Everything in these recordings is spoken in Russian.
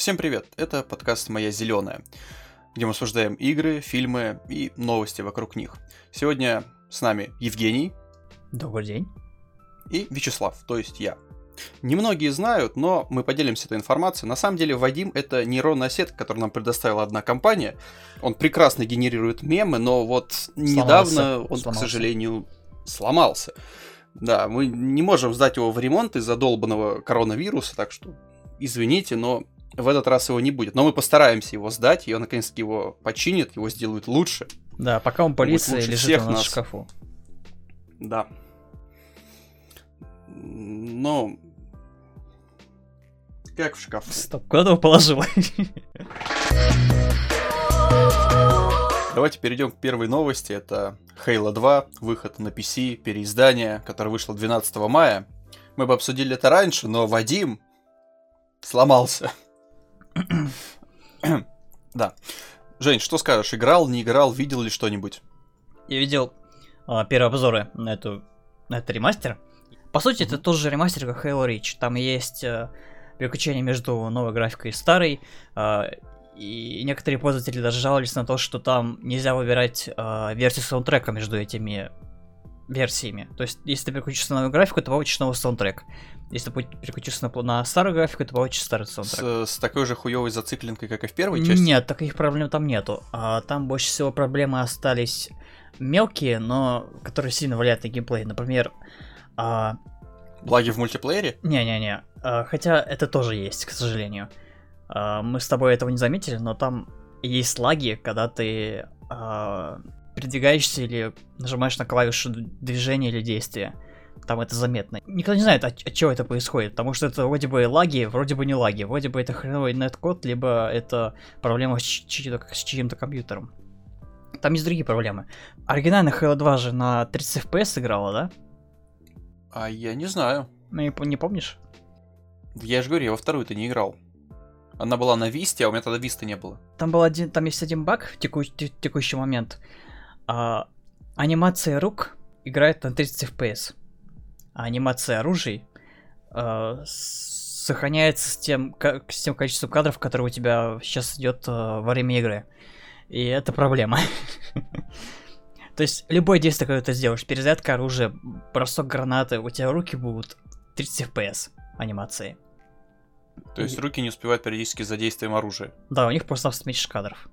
Всем привет, это подкаст «Моя зеленая», где мы обсуждаем игры, фильмы и новости вокруг них. Сегодня с нами Евгений. Добрый день. И Вячеслав, то есть я. Немногие знают, но мы поделимся этой информацией. На самом деле, Вадим — это нейронная сетка, которую нам предоставила одна компания. Он прекрасно генерирует мемы, но вот сломался. недавно он, сломался. к сожалению, сломался. Да, мы не можем сдать его в ремонт из-за долбанного коронавируса, так что извините, но в этот раз его не будет. Но мы постараемся его сдать, и он наконец-таки его починит, его сделают лучше. Да, пока он полиция лежит всех у нас в шкафу. Да. Но... Как в шкафу? Стоп, куда ты его положил? Давайте перейдем к первой новости. Это Halo 2, выход на PC, переиздание, которое вышло 12 мая. Мы бы обсудили это раньше, но Вадим сломался. да. Жень, что скажешь? Играл, не играл, видел ли что-нибудь? Я видел а, первые обзоры на эту на этот ремастер. По сути, это тоже ремастер, как Halo Reach. Там есть э, переключение между новой графикой и старой. Э, и некоторые пользователи даже жаловались на то, что там нельзя выбирать э, версию саундтрека между этими версиями. То есть, если ты переключишься на новую графику, то получишь новый саундтрек. Если ты переключишься на, на старую графику, то получишь старый саундтрек. С, с такой же хуевой зацикленкой, как и в первой части? Нет, таких проблем там нету. А, там больше всего проблемы остались мелкие, но которые сильно влияют на геймплей. Например... А... Лаги в мультиплеере? Не-не-не. А, хотя это тоже есть, к сожалению. А, мы с тобой этого не заметили, но там есть лаги, когда ты а, передвигаешься или нажимаешь на клавишу движения или действия. Там это заметно. Никто не знает, от, от чего это происходит, потому что это вроде бы лаги, вроде бы не лаги, вроде бы это хреновый нет-код, либо это проблема с, чьим-то, с чьим-то компьютером. Там есть другие проблемы. Оригинальная Halo 2 же на 30 FPS играла, да? А я не знаю. Ну, не, не помнишь? Я же говорю, я во вторую ты не играл. Она была на Висте, а у меня тогда Висты не было. Там был один, там есть один баг в теку, текущий момент. А, анимация рук играет на 30 FPS. А анимация оружий а, сохраняется с тем, как, с тем количеством кадров, которые у тебя сейчас идет а, во время игры. И это проблема. То есть любое действие, которое ты сделаешь, перезарядка оружия, бросок гранаты, у тебя руки будут 30 FPS анимации. То есть руки не успевают периодически за действием оружия? Да, у них просто меньше кадров.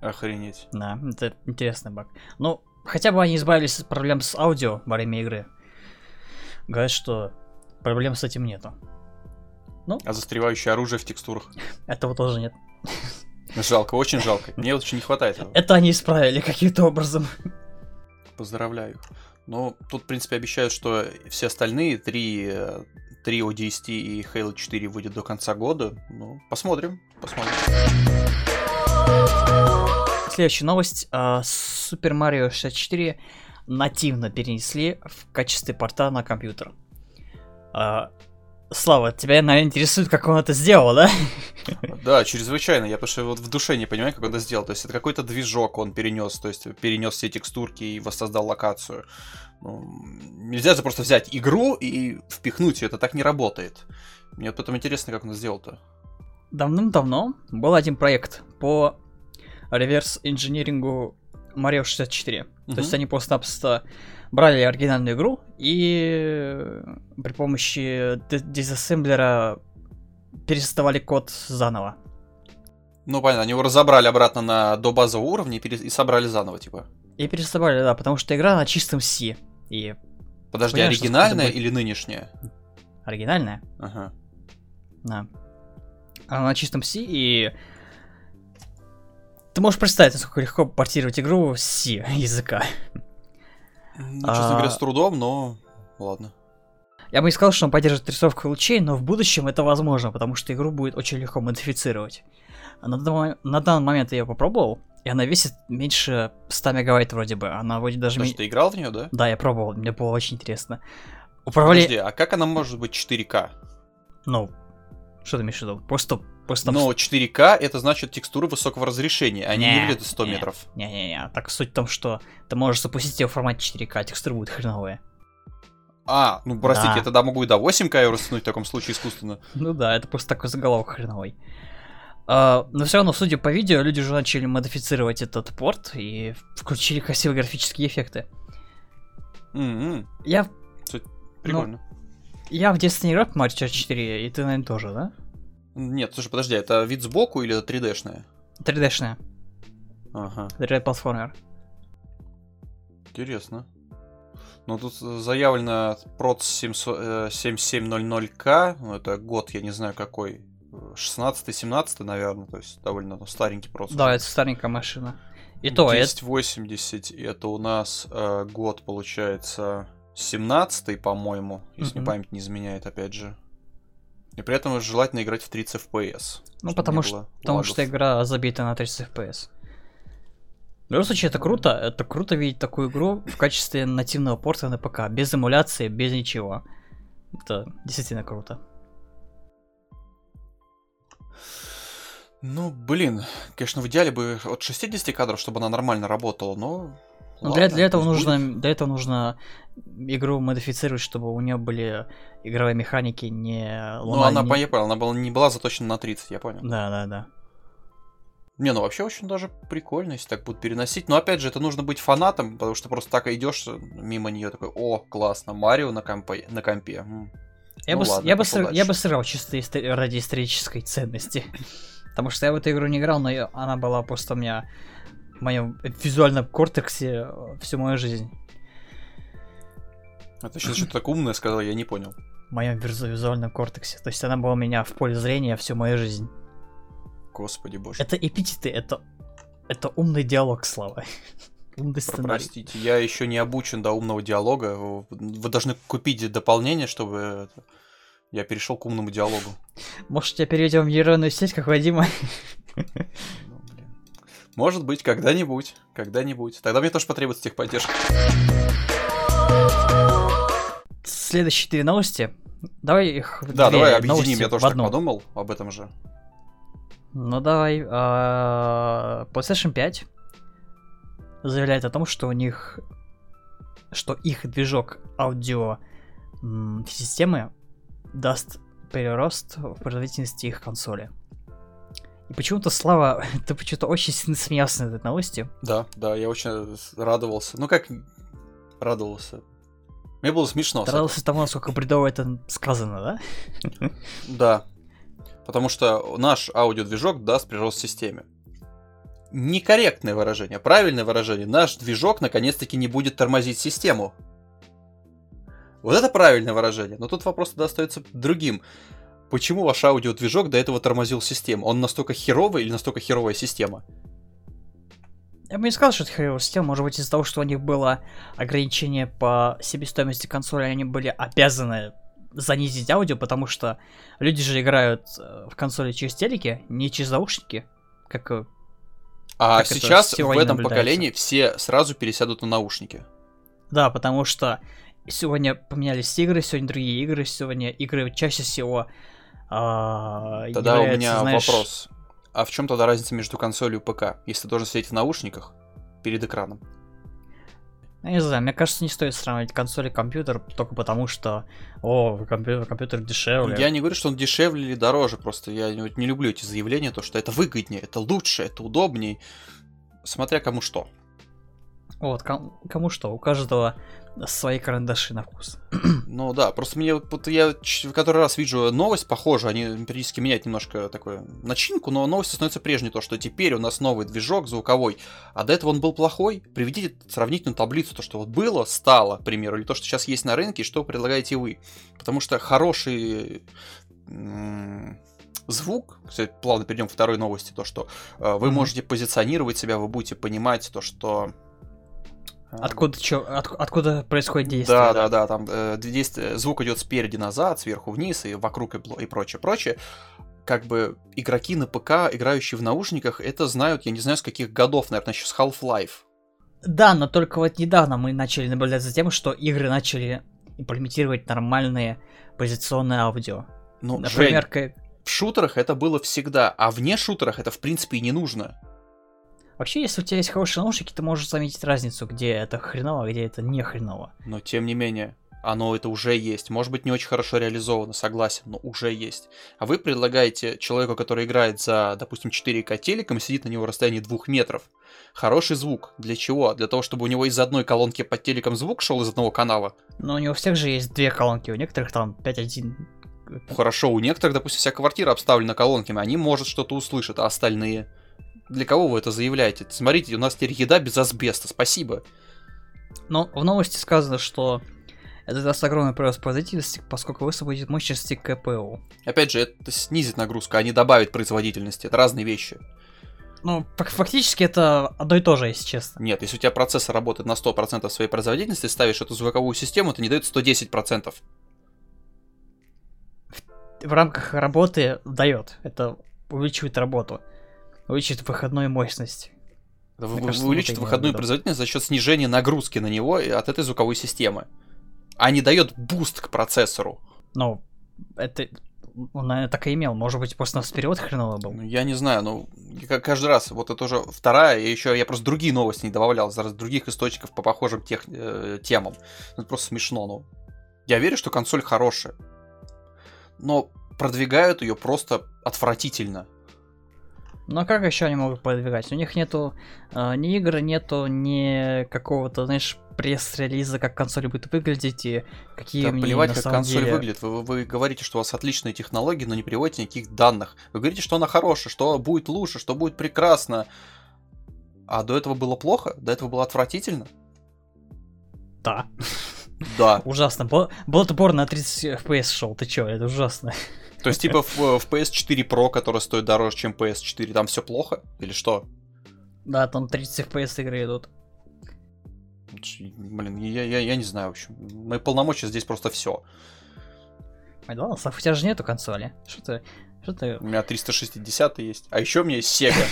Охренеть. Да, это интересный баг. Ну, хотя бы они избавились от проблем с аудио во время игры. Говорят, что проблем с этим нету. Ну? А застревающее оружие в текстурах? Этого тоже нет. Жалко, очень жалко. Мне очень не хватает этого. Это они исправили каким-то образом. Поздравляю. Ну, тут, в принципе, обещают, что все остальные три, три ODST и Halo 4 выйдет до конца года. Ну, посмотрим, посмотрим. Следующая новость. Uh, Super Mario 64 нативно перенесли в качестве порта на компьютер. Uh, Слава, тебя, наверное, интересует, как он это сделал, да? Да, чрезвычайно. Я потому что вот в душе не понимаю, как он это сделал. То есть это какой-то движок он перенес, то есть перенес все текстурки и воссоздал локацию. Ну, нельзя же просто взять игру и впихнуть ее, это так не работает. Мне вот потом интересно, как он это сделал-то. Давным-давно был один проект по реверс-инжинирингу Mario 64. Угу. То есть они просто-напросто брали оригинальную игру и при помощи дизассемблера пересоздавали код заново. Ну, понятно, они его разобрали обратно на до базового уровня и, пере... и собрали заново, типа. И пересобрали, да, потому что игра на чистом C. И... Подожди, Понятно, оригинальная или нынешняя? Оригинальная. Ага. Да. Она на чистом C, и ты можешь представить, насколько легко портировать игру с C языка. Ну, честно а... говоря, с трудом, но ладно. Я бы не сказал, что он поддерживает рисовку лучей, но в будущем это возможно, потому что игру будет очень легко модифицировать. На, данный, на данный момент я ее попробовал, и она весит меньше 100 мегабайт вроде бы. Она вроде даже... Ты ты играл в нее, да? Да, я пробовал, мне было очень интересно. Управля... Подожди, а как она может быть 4К? Ну, что ты имеешь в виду? Просто Просто Но 4К это значит текстуры высокого разрешения, они не, не выглядят 100 не, метров. Не-не-не, так суть в том, что ты можешь запустить ее в формате 4К, а текстура будет хреновая. А, ну простите, Да. я тогда могу и до 8К растянуть в таком случае искусственно. Ну да, это просто такой заголовок хреновый. А, но все равно, судя по видео, люди уже начали модифицировать этот порт и включили красивые графические эффекты. М-м, Я, Прикольно. я в детстве не играл в Mario 64, и ты, наверное, тоже, да? Нет, слушай, подожди, это вид сбоку или это 3D-шное? 3D-шная, Ага, 3D-платформер. интересно. Ну, тут заявлено прот 700, э, 7700К, ну, это год, я не знаю какой, 16-17, наверное, то есть довольно ну, старенький процессор. Да, это старенькая машина. И то, это... 1080, и это у нас э, год, получается, 17 по-моему, если не память не изменяет, опять же. И при этом желательно играть в 30 FPS. Ну, потому что, потому лагов. что игра забита на 30 FPS. В любом случае, это круто. Это круто видеть такую игру в качестве нативного порта на ПК. Без эмуляции, без ничего. Это действительно круто. Ну, блин, конечно, в идеале бы от 60 кадров, чтобы она нормально работала, но... Но для, для этого нужно, будет. для этого нужно игру модифицировать, чтобы у нее были игровые механики не Ну, она, я понял, она была, не была заточена на 30, я понял. Да, да, да. Не, ну вообще очень даже прикольно, если так будут переносить. Но опять же, это нужно быть фанатом, потому что просто так идешь мимо нее такой, о, классно, Марио на компе. На компе. м». Я, Ну бы, ладно, я, бы сыр- я бы сыграл чисто истори- ради исторической ценности. Потому что я в эту игру не играл, но я- она была просто у меня в моем визуальном кортексе всю мою жизнь. Это сейчас что-то так умное сказал, я не понял. В моем визу- визуальном кортексе. То есть она была у меня в поле зрения всю мою жизнь. Господи боже. Это эпитеты, это, это умный диалог, Слава. Умный Про- сценарий. Простите, я еще не обучен до умного диалога. Вы должны купить дополнение, чтобы я перешел к умному диалогу. Может, тебя переведем в нейронную сеть, как Вадима? Ну. Может быть, когда-нибудь. Когда-нибудь. Тогда мне тоже потребуется техподдержка. Следующие четыре новости. Давай их Да, давай объединим, я тоже так подумал об этом же. Ну давай. а, PlayStation 5 заявляет о том, что у них, что их движок аудио системы даст перерост в производительности их консоли. И почему-то Слава, ты почему-то очень сильно смеялся над этой новостью. Да, да, я очень радовался. Ну как радовался? Мне было смешно. Ты радовался тому, насколько бредово это сказано, да? Да. Потому что наш аудиодвижок даст прирост системе. Некорректное выражение, правильное выражение. Наш движок наконец-таки не будет тормозить систему. Вот это правильное выражение. Но тут вопрос тогда остается другим. Почему ваш аудиодвижок до этого тормозил систему? Он настолько херовый или настолько херовая система? Я бы не сказал, что это хреновая система. Может быть, из-за того, что у них было ограничение по себестоимости консоли, они были обязаны занизить аудио, потому что люди же играют э, в консоли через телеки, не через наушники, как э, А Как это сейчас в сегодня этом поколении все сразу пересядут на наушники. Да, потому что сегодня поменялись игры, сегодня другие игры, сегодня игры чаще всего а, Тогда у меня знаешь, вопрос. А в чем тогда разница между консолью и ПК, если ты должен сидеть в наушниках перед экраном? Я не знаю, мне кажется, не стоит сравнивать консоль и компьютер только потому, что, о, компьютер, компьютер дешевле. Я не говорю, что он дешевле или дороже, просто я не, люблю эти заявления, то, что это выгоднее, это лучше, это удобнее. Смотря кому что. Вот, ком- кому что, у каждого свои карандаши на вкус. Ну да, просто мне вот я в который раз вижу новость похожую, они периодически меняют немножко такую начинку, но новость становится прежней, то что теперь у нас новый движок звуковой, а до этого он был плохой. Приведите сравнительную таблицу, то что вот было, стало, к примеру, или то, что сейчас есть на рынке, и что предлагаете вы. Потому что хороший звук, кстати, плавно перейдем к второй новости, то что э, вы Мгм. можете позиционировать себя, вы будете понимать то, что Откуда, чё, от- откуда происходит действие? да, да, да, там э, действие- звук идет спереди назад, сверху вниз и вокруг и, и прочее, прочее. Как бы игроки на ПК, играющие в наушниках, это знают, я не знаю, с каких годов, наверное, еще с Half-Life. Да, но только вот недавно мы начали наблюдать за тем, что игры начали имплементировать нормальные позиционные аудио. Ну, Например, Жень, ка- в шутерах это было всегда, а вне шутерах это в принципе и не нужно. Вообще, если у тебя есть хорошие наушники, ты можешь заметить разницу, где это хреново, а где это не хреново. Но тем не менее, Оно это уже есть. Может быть, не очень хорошо реализовано, согласен, но уже есть. А вы предлагаете человеку, который играет за, допустим, 4К телеком, сидит на него в расстоянии 2 метров, хороший звук. Для чего? Для того, чтобы у него из одной колонки под телеком звук шел из одного канала? Но у него всех же есть две колонки, у некоторых там 5.1. Хорошо, у некоторых, допустим, вся квартира обставлена колонками, они, может, что-то услышат, а остальные... Для кого вы это заявляете? Смотрите, у нас теперь еда без асбеста, спасибо. Но в новости сказано, что это даст огромный прирост производительности, поскольку высвободит мощности КПУ. Опять же, это снизит нагрузку, а не добавит производительности. Это разные вещи. Ну, фактически это одно и то же, если честно. Нет, если у тебя процессор работает на 100% своей производительности, ставишь эту звуковую систему, это не дает 110%. В, в рамках работы дает. Это увеличивает работу. Увеличивает выходную мощность. Вы, кажется, увеличит выходную производительность за счет снижения нагрузки на него от этой звуковой системы. А не дает boost к процессору. Ну, это он, наверное, так и имел. Может быть, просто нас перевод хреново был. Ну, я не знаю, ну, каждый раз, вот это уже вторая, и еще я просто другие новости не добавлял, из других источников по похожим тех, э, темам. Ну, это просто смешно, ну. Я верю, что консоль хорошая, но продвигают ее просто отвратительно. А как еще они могут продвигать? У них нету э, ни игр, нету ни какого-то, знаешь, пресс-релиза, как консоль будет выглядеть и какие да, мне плевать, на как самом консоль деле... выглядит. Вы, вы говорите, что у вас отличные технологии, но не приводите никаких данных. Вы говорите, что она хорошая, что будет лучше, что будет прекрасно. А до этого было плохо? До этого было отвратительно? Да. Да. Ужасно. Bloodborne на 30 FPS шел, ты чё, это ужасно. То есть, типа, в, в PS4 Pro, который стоит дороже, чем PS4, там все плохо? Или что? Да, там 30 FPS игры идут. Блин, я, я, я не знаю, в общем. Мои полномочия здесь просто все. Макдоналдс, а у тебя же нету консоли. Что ты... Что ты... У меня 360 есть. А еще у меня есть Sega.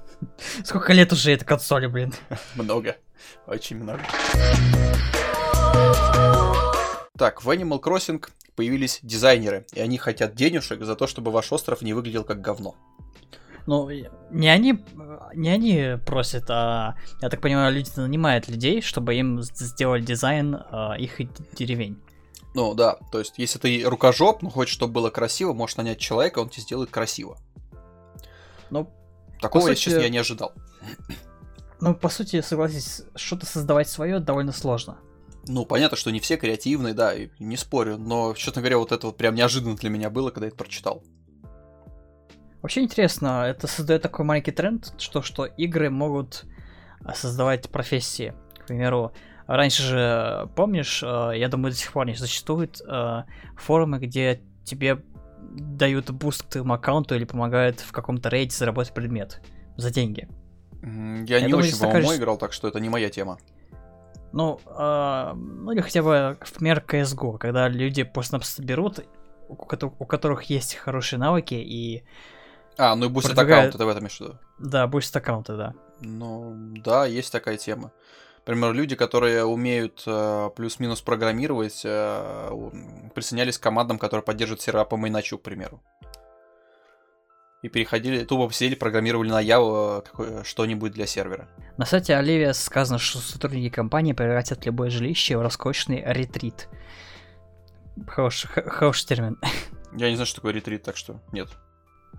Сколько лет уже этой консоли, блин? Много. Очень много. Так, в Animal Crossing появились дизайнеры, и они хотят денежек за то, чтобы ваш остров не выглядел как говно. Ну, не они, не они просят, а, я так понимаю, люди нанимают людей, чтобы им сделали дизайн а, их деревень. Ну да, то есть, если ты рукожоп, но хочешь, чтобы было красиво, можешь нанять человека, он тебе сделает красиво. Ну, Такого, сути... если я не ожидал. Ну, по сути, согласись, что-то создавать свое довольно сложно. Ну, понятно, что не все креативные, да, и не спорю, но, честно говоря, вот это вот прям неожиданно для меня было, когда я это прочитал. Вообще интересно, это создает такой маленький тренд, что, что игры могут а, создавать профессии. К примеру, раньше же, помнишь, а, я думаю, до сих пор не существует а, форумы, где тебе дают boost к твоему аккаунту или помогают в каком-то рейде заработать предмет за деньги. Я, я не думаю, очень, по-моему, такая... играл, так что это не моя тема. Ну, э, ну или хотя бы например CSGO, когда люди просто берут, у, у которых есть хорошие навыки и а, ну и бустит продвигает... аккаунт, это в этом имеешь Да, бустит аккаунты, да. Ну, да, есть такая тема. Например, люди, которые умеют э, плюс-минус программировать, э, присоединялись к командам, которые поддерживают сервера по майначу, к примеру. И переходили, тупо посидели, программировали на Java э, что-нибудь для сервера. На сайте Оливия сказано, что сотрудники компании превратят любое жилище в роскошный ретрит. Хороший, хороший термин. Я не знаю, что такое ретрит, так что нет.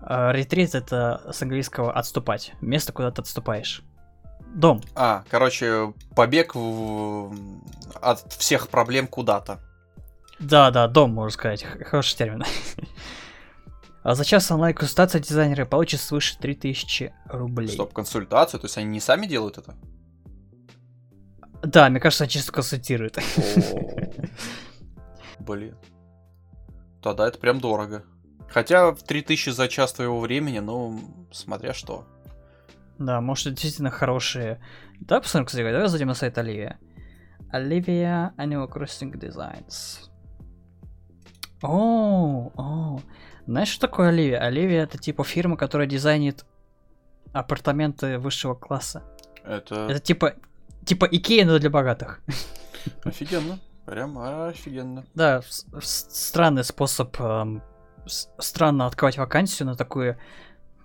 А, ретрит это с английского отступать. Место, куда ты отступаешь. Дом. А, короче, побег в... от всех проблем куда-то. Да, да, дом, можно сказать. Хороший термин. А за час онлайн-консультация дизайнеры получат свыше 3000 рублей. Стоп, консультацию? То есть они не сами делают это? Да, мне кажется, они чисто консультируют. Блин. Тогда это прям дорого. Хотя в 3000 за час твоего времени, ну, смотря что. Да, может, действительно хорошие. Давай посмотрим, кстати, давай зайдем на сайт Оливия. Оливия Animal Crossing Designs. О, о. Знаешь, что такое Оливия? Оливия это типа фирма, которая дизайнит апартаменты высшего класса. Это... Это типа, типа Икея, но для богатых. Офигенно. Прям офигенно. Да, странный способ эм, странно открывать вакансию на такое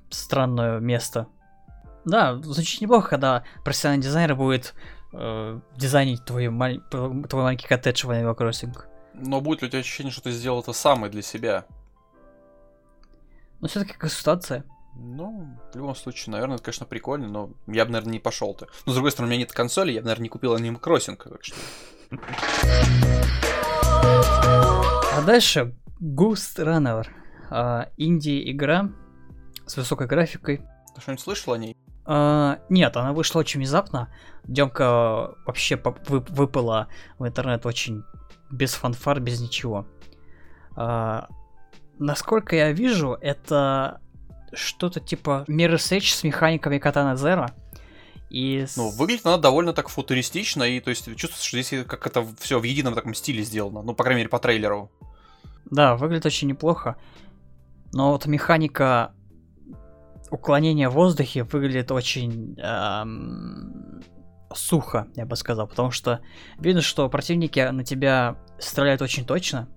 странное место. Да, звучит неплохо, когда профессиональный дизайнер будет э, дизайнить твой, маль... твой маленький коттедж в Animal Crossing. Но будет ли у тебя ощущение, что ты сделал это самое для себя? Но все-таки консультация. Ну, в любом случае, наверное, это, конечно, прикольно, но я бы, наверное, не пошел то Но, с другой стороны, у меня нет консоли, я бы, наверное, не купил Animal Crossing, так что... А дальше Ghost Runner. А, инди-игра с высокой графикой. Ты что-нибудь слышал о ней? А, нет, она вышла очень внезапно. Демка вообще вы, выпала в интернет очень без фанфар, без ничего. А, насколько я вижу, это что-то типа Mirror's Edge с механиками Катана Zero. И... Ну, выглядит она довольно так футуристично, и то есть чувствуется, что здесь как это все в едином таком стиле сделано. Ну, по крайней мере, по трейлеру. Да, выглядит очень неплохо. Но вот механика уклонения в воздухе выглядит очень эм, сухо, я бы сказал, потому что видно, что противники на тебя стреляют очень точно,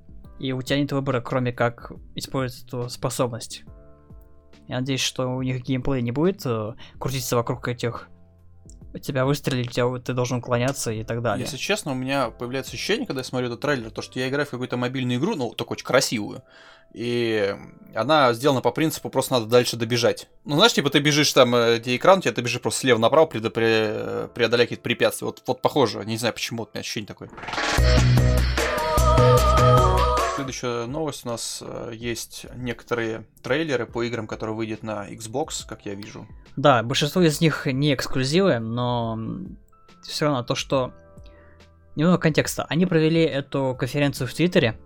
и у тебя нет выбора, кроме как использовать эту способность. Я надеюсь, что у них геймплей не будет э, крутиться вокруг этих тебя выстрелили, тебя, ты должен уклоняться и так далее. Если честно, у меня появляется ощущение, когда я смотрю этот трейлер, то, что я играю в какую-то мобильную игру, ну, только очень красивую, и она сделана по принципу, просто надо дальше добежать. Ну, знаешь, типа ты бежишь там, э, где экран, у тебя ты бежишь просто слева направо, преодолять какие-то препятствия. Вот, вот похоже, не знаю почему, у меня ощущение такое. Следующая новость у нас э, есть некоторые трейлеры по играм, которые выйдут на Xbox, как я вижу. Да, большинство из них не эксклюзивы, но все равно то, что... Немного контекста. Они провели эту конференцию в Твиттере,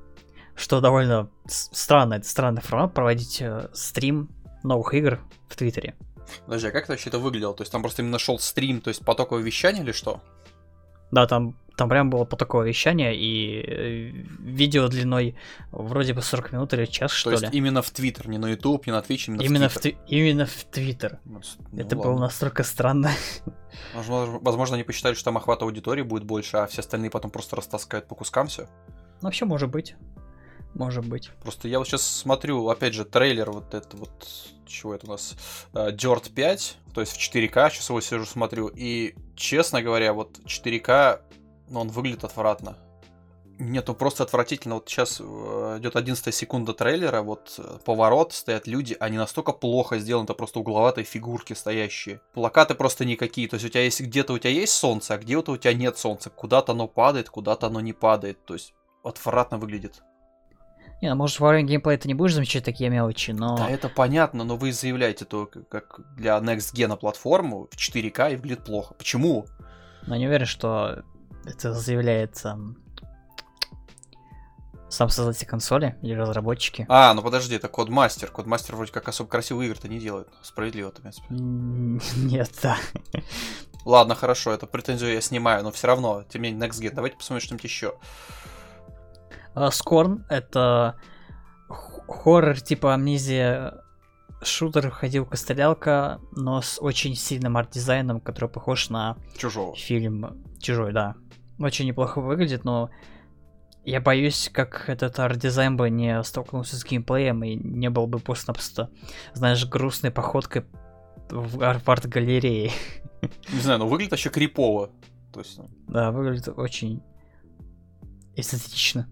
что довольно странно, это странный формат, проводить э, стрим новых игр в Твиттере. Подожди, а как это вообще это выглядело? То есть там просто именно шел стрим, то есть потоковое вещание или что? Да, там, там прям было потоковое вещание и э, видео длиной вроде бы 40 минут или час, То что есть именно в Твиттер, не на YouTube, не на Twitch, именно, именно в Твиттер. именно в Твиттер. Ну, ну, Это ладно. было настолько странно. Возможно, возможно, они посчитали, что там охват аудитории будет больше, а все остальные потом просто растаскают по кускам все. Ну, вообще, может быть. Может быть. Просто я вот сейчас смотрю, опять же, трейлер вот это вот, чего это у нас, uh, Dirt 5, то есть в 4К, сейчас его сижу смотрю, и, честно говоря, вот 4К, ну, он выглядит отвратно. Нет, ну просто отвратительно. Вот сейчас э, идет 11 секунда трейлера, вот э, поворот, стоят люди, они настолько плохо сделаны, это просто угловатые фигурки стоящие. Плакаты просто никакие, то есть у тебя есть где-то у тебя есть солнце, а где-то у тебя нет солнца. Куда-то оно падает, куда-то оно не падает. То есть отвратно выглядит. Не, ну, может, во время геймплея ты не будешь замечать такие мелочи, но... Да, это понятно, но вы заявляете то, как для Next Gen платформу в 4К и выглядит плохо. Почему? Но не уверен, что это заявляется сам создатель консоли или разработчики. А, ну подожди, это Кодмастер. Кодмастер вроде как особо красивые игры-то не делает. Справедливо, в принципе. Нет, да. Ладно, хорошо, эту претензию я снимаю, но все равно, тем не менее, Next Gen. Давайте посмотрим что-нибудь еще. Scorn — это хоррор типа амнезия шутер ходилка-стрелялка, но с очень сильным арт-дизайном, который похож на Чужого. фильм Чужой, да. Очень неплохо выглядит, но я боюсь, как этот арт-дизайн бы не столкнулся с геймплеем и не был бы просто-напросто, знаешь, грустной походкой в арт-галерее. Не знаю, но выглядит вообще крипово. То есть... Ну. Да, выглядит очень эстетично.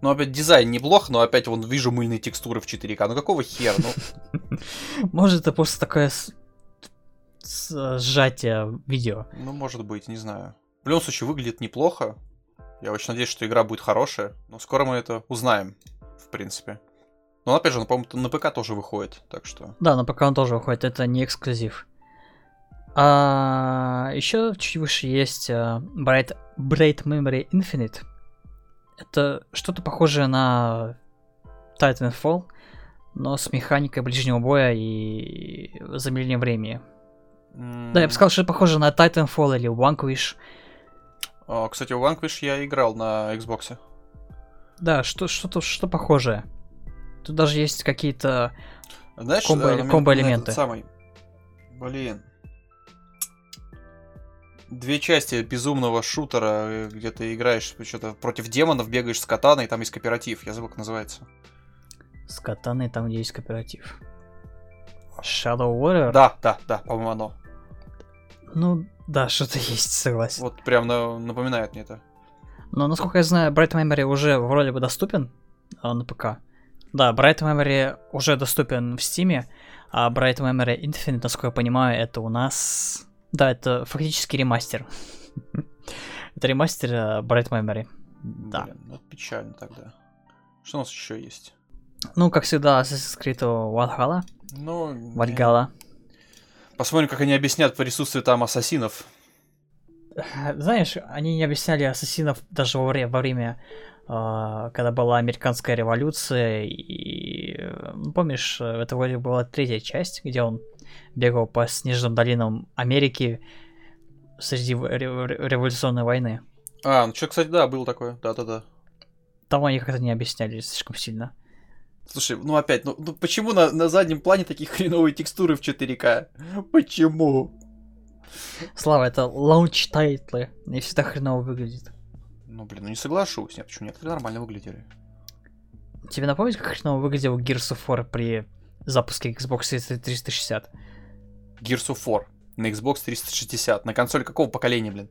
Ну, опять дизайн неплох, но опять вон вижу мыльные текстуры в 4К. Ну какого хера? Ну... Может, это просто такое с... С... сжатие видео. Ну, может быть, не знаю. В любом случае, выглядит неплохо. Я очень надеюсь, что игра будет хорошая. Но скоро мы это узнаем, в принципе. Но опять же, он, по-моему, на ПК тоже выходит, так что... Да, на ПК он тоже выходит, это не эксклюзив. А, еще чуть выше есть uh, Bright, Bright Memory Infinite. Это что-то похожее на Titanfall, но с механикой ближнего боя и замедлением времени. Mm. Да, я бы сказал, что это похоже на Titanfall или Vanquish. О, кстати, у Vanquish я играл на Xbox. Да, что, что-то что похожее. Тут даже есть какие-то Знаешь, комбо, э, комбо-элементы. Самый... Блин, две части безумного шутера, где ты играешь что-то против демонов, бегаешь с катаной, там есть кооператив. Я забыл, как называется. С катаной там, где есть кооператив. Shadow Warrior? Да, да, да, по-моему, оно. Ну, Да, что-то есть, согласен. Вот прям на- напоминает мне это. Но, насколько я знаю, Bright Memory уже вроде бы доступен а, на ПК. Да, Bright Memory уже доступен в Steam, а Bright Memory Infinite, насколько я понимаю, это у нас... Да, это фактически ремастер. Это ремастер э, Bright Memory. Да. Ну печально тогда. Что у нас еще есть? Ну, как всегда, Assassin's Creed Valhalla. Ну, Вальгала. Посмотрим, как они объяснят присутствие там ассасинов. Знаешь, они не объясняли ассасинов даже во время, во время а, когда была американская революция, и э, ну, помнишь, э, это вроде была третья часть, где он бегал по снежным долинам Америки среди революционной войны. А, ну что, кстати, да, было такое. Да-да-да. Там они как-то не объясняли слишком сильно. Слушай, ну опять, ну, ну почему на, на заднем плане такие хреновые текстуры в 4К? Почему? Слава, это launch title ы, и всегда хреново выглядит. Ну, блин, ну не соглашусь. Нет, почему некоторые нормально выглядели? Тебе напомнить, как хреново выглядел Gears of War при запуске Xbox 360? Gears of War на Xbox 360. На консоль какого поколения, блин?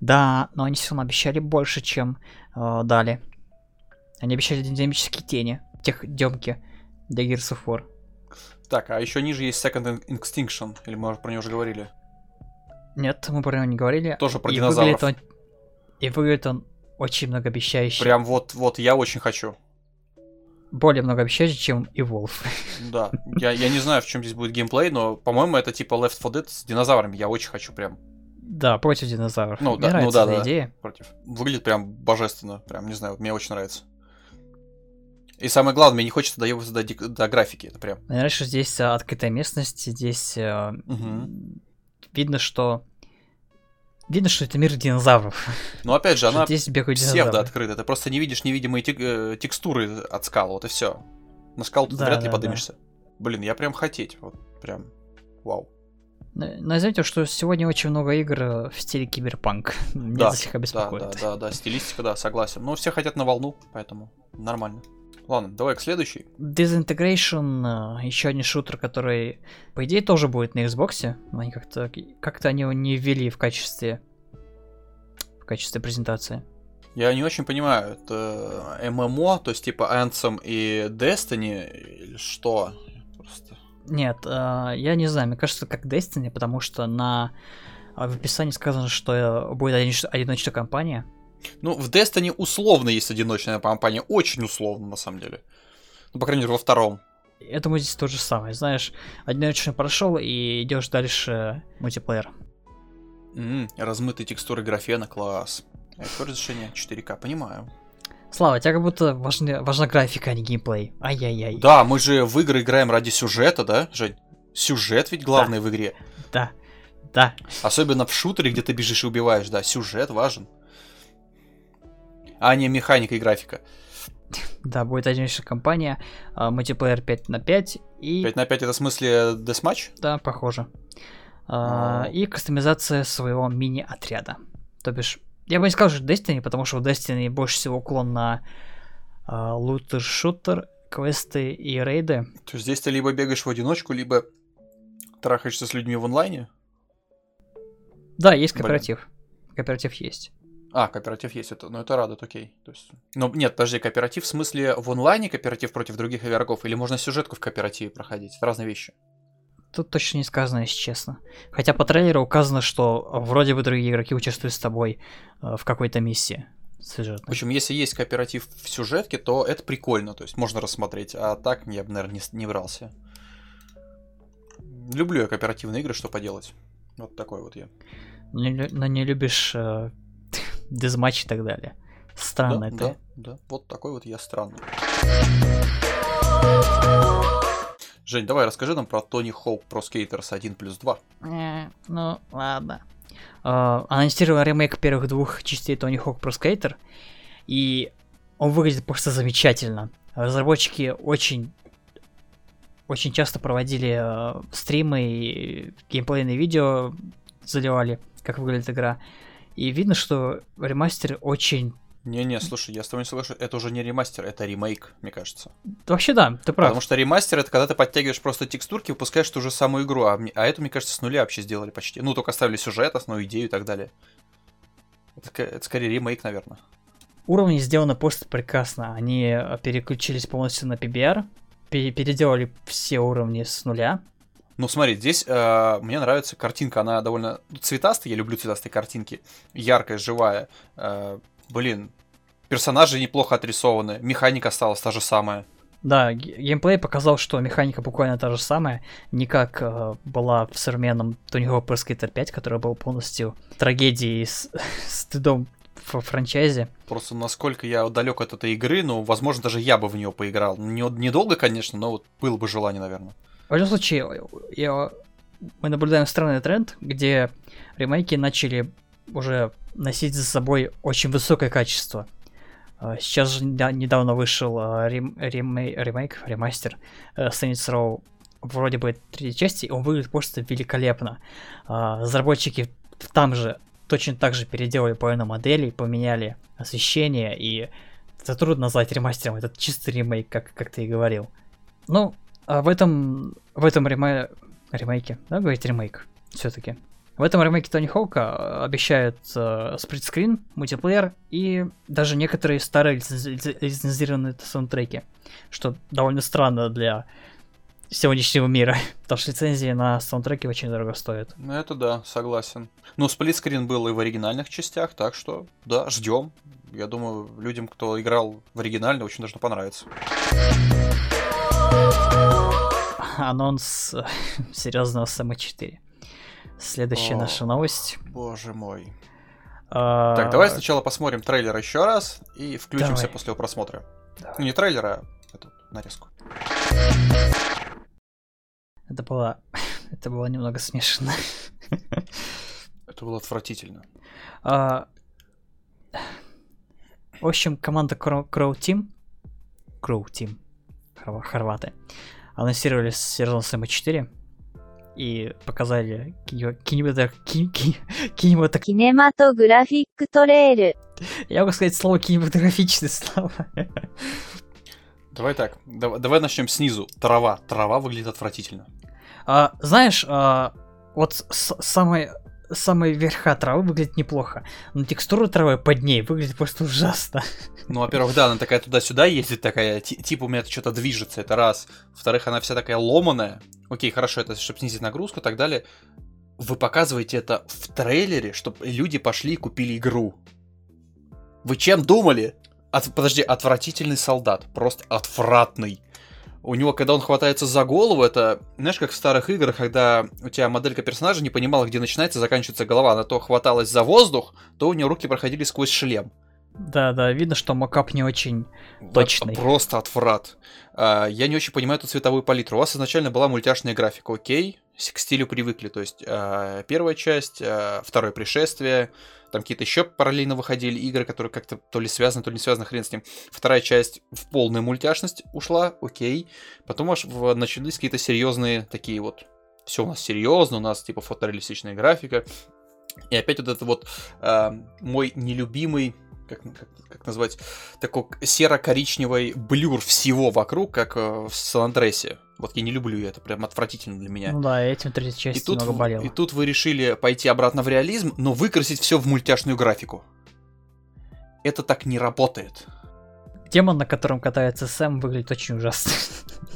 Да, но они все равно обещали больше, чем э, дали. Они обещали динамические тени, тех демки для Gears of War. Так, а еще ниже есть Second Extinction, или мы про него уже говорили. Нет, мы про него не говорили. Тоже про и динозавров. выглядит он, и выглядит он очень многообещающе. Прям вот, вот, я очень хочу. Более многообещающе, чем и Wolf. Да, я, я не знаю, в чем здесь будет геймплей, но, по-моему, это типа Left 4 Dead с динозаврами. Я очень хочу прям да, против динозавров. Ну Мне да, ну нравится да, эта да. идея. против. Выглядит прям божественно. Прям, не знаю, мне очень нравится. И самое главное, мне не хочется доебываться до, до графики. Это прям. Мне нравится, что здесь а, открытая местность, здесь Мгм. видно, что... Видно, что это мир динозавров. Но опять же, она здесь бегают псевдо открыта. Ты просто не видишь невидимые тек- э, текстуры от скал. Вот и все. На скалу ты Да, вряд ли да, поднимешься. Блин, я прям хотеть. Вот прям. Вау. Но но заметил, что сегодня очень много игр э, в стиле киберпанк. Меня Да, это слегка Да, да, да, да, стилистика, да, согласен. Но все хотят на волну, поэтому нормально. Ладно, давай к следующей. Disintegration, еще один шутер, который, по идее, тоже будет на Xbox, но они как-то как-то они его не ввели в качестве в качестве презентации. Я не очень понимаю, это ММО, то есть типа Anthem и Destiny, или что? Просто... Нет, э, я не знаю, мне кажется, как Destiny, потому что на в описании сказано, что э, будет одиноч- одиночная компания. Ну, в Destiny условно есть одиночная компания, очень условно, на самом деле. Ну, по крайней мере, во втором. Я думаю, здесь то же самое. Знаешь, одиночный прошел и идешь дальше мультиплеер. М, размытые текстуры графена, класс. А Какое разрешение? 4К, понимаю. Слава, тебя как будто важна, важна графика, а не геймплей. Ай-яй-яй. Да, мы же в игры играем ради сюжета, да, Жень? Сюжет ведь главное в игре. Да. Да. Особенно в шутере, где ты бежишь и убиваешь, да, сюжет важен. А не механика и графика. Да, будет одиночная компания, а, мультиплеер 5 на 5 и... 5 на 5 это в смысле десматч? Да, похоже. А, А. И кастомизация своего мини-отряда. То бишь, я бы не сказал, что Destiny, потому что в Destiny больше всего уклон на лутер-шутер, квесты и рейды. То есть здесь ты либо бегаешь в одиночку, либо трахаешься с людьми в онлайне. Да, есть Блин. кооператив. Кооператив есть. А, кооператив есть, это, ну это радует, окей. То есть... Ну, нет, подожди, кооператив в смысле в онлайне кооператив против других игроков, или можно сюжетку в кооперативе проходить? Это разные вещи. Тут точно не сказано, если честно. Хотя по трейлеру указано, что вроде бы другие игроки участвуют с тобой э, в какой-то миссии В сюжетной. общем, если есть кооператив в сюжетке, то это прикольно, то есть можно рассмотреть, а так я бы, наверное, не, не брался. Люблю я кооперативные игры, что поделать. Вот такой вот я. Но но не любишь э, дезматч и так далее. Странно да, это. да, да, вот такой вот я странный. Жень, давай расскажи нам про Тони Хоук Pro Skaters 1 плюс 2. Э, ну, ладно. Э, анонсировали ремейк первых двух частей Тони Хок Pro Skater, и он выглядит просто замечательно. Разработчики очень очень часто проводили э, стримы и геймплейные видео заливали, как выглядит игра. И видно, что ремастер очень Не-не, слушай, я с тобой не соглашусь. Это уже не ремастер, это ремейк, мне кажется. Вообще да, ты прав. Потому что ремастер это когда ты подтягиваешь просто текстурки, выпускаешь ту же самую игру, а, мне- а эту, мне кажется, с нуля вообще сделали почти. Ну, только оставили сюжет, основную идею и так далее. Это, это скорее ремейк, наверное. Уровни сделаны просто прекрасно. Они э, переключились полностью на PBR, пере- переделали все уровни с нуля. Ну, смотри, здесь э, мне нравится картинка, она довольно цветастая, я люблю цветастые картинки, яркая, живая. Э, блин, персонажи неплохо отрисованы, механика осталась та же самая. Да, ге- геймплей показал, что механика буквально та же самая, не как э, была в современном Tony Hawk Skater 5, которая была полностью трагедией с стыдом в франчайзе. Просто насколько я далек от этой игры, ну, возможно, даже я бы в нее поиграл. Не, недолго, конечно, но вот было бы желание, наверное. В любом случае, я- мы наблюдаем странный тренд, где ремейки начали уже носить за собой очень высокое качество. А, Сейчас же неда- недавно вышел а, рем- ремей- ремейк, ремастер э, Saints Row вроде бы третьей части, он выглядит просто великолепно. А, Разработчики там же точно так же переделали половину моделей, поменяли освещение, и это трудно назвать ремастером, это чистый ремейк, как, как ты и говорил. Ну, а в этом, в этом рема- ремейке, да, говорить ремейк, все-таки. В этом ремейке Тони Хоука обещают э, сплитскрин, мультиплеер и даже некоторые старые лицензи- лице- лицензированные саундтреки, что довольно странно для сегодняшнего мира, потому что лицензии на саундтреки очень дорого стоят. Ну, это да, согласен. Ну, сплитскрин был и в оригинальных частях, так что, да, ждем. Я думаю, людям, кто играл в оригинальный, очень должно понравиться. Анонс серьезного Сэма 4. Следующая О. наша новость. Боже мой. А, Так, давай сначала посмотрим трейлер еще раз и включимся Давай. после его просмотра. Давай. Ну, не трейлера, а эту нарезку. Это было... Это было немного смешно. Это было отвратительно. А, В общем, команда Crow, Crow Team, Crow Team, хорваты, анонсировали Season Sam 4 и показали кинематографик трейлер. Я могу сказать слово кинематографичное слово. Давай так, давай, начнем снизу. Трава. Трава выглядит отвратительно. А, знаешь, а, вот самое самой верха травы выглядит неплохо, но текстура травы под ней выглядит просто ужасно. Ну, во-первых, да, она такая туда-сюда ездит, такая, ти- типа у меня что-то движется, это раз. Во-вторых, она вся такая ломаная. Окей, хорошо, это чтобы снизить нагрузку и так далее. Вы показываете это в трейлере, чтобы люди пошли и купили игру. Вы чем думали? От- подожди, отвратительный солдат. Просто отвратный. У него, когда он хватается за голову, это, знаешь, как в старых играх, когда у тебя моделька персонажа не понимала, где начинается и заканчивается голова. Она то хваталась за воздух, то у нее руки проходили сквозь шлем. Да, да, видно, что макап не очень Точный. Просто отврат. А, я не очень понимаю эту цветовую палитру. У вас изначально была мультяшная графика, окей, к стилю привыкли. То есть а, первая часть, а, второе пришествие, там какие-то еще параллельно выходили игры, которые как-то то ли связаны, то ли не связаны, хрен с ним. Вторая часть в полную мультяшность ушла, окей. Потом аж в- начались какие-то серьезные такие вот. Все у нас серьезно, у нас типа фотореалистичная графика. И опять вот это вот а, мой нелюбимый, как, как, как назвать, такой серо-коричневый блюр всего вокруг, как э, в Сан-Андресе. Вот я не люблю это, прям отвратительно для меня. Ну да, этим третья и, часть тут, немного в- болела. и тут вы решили пойти обратно в реализм, но выкрасить все в мультяшную графику. Это так не работает. Демон, на котором катается Сэм, выглядит очень ужасно.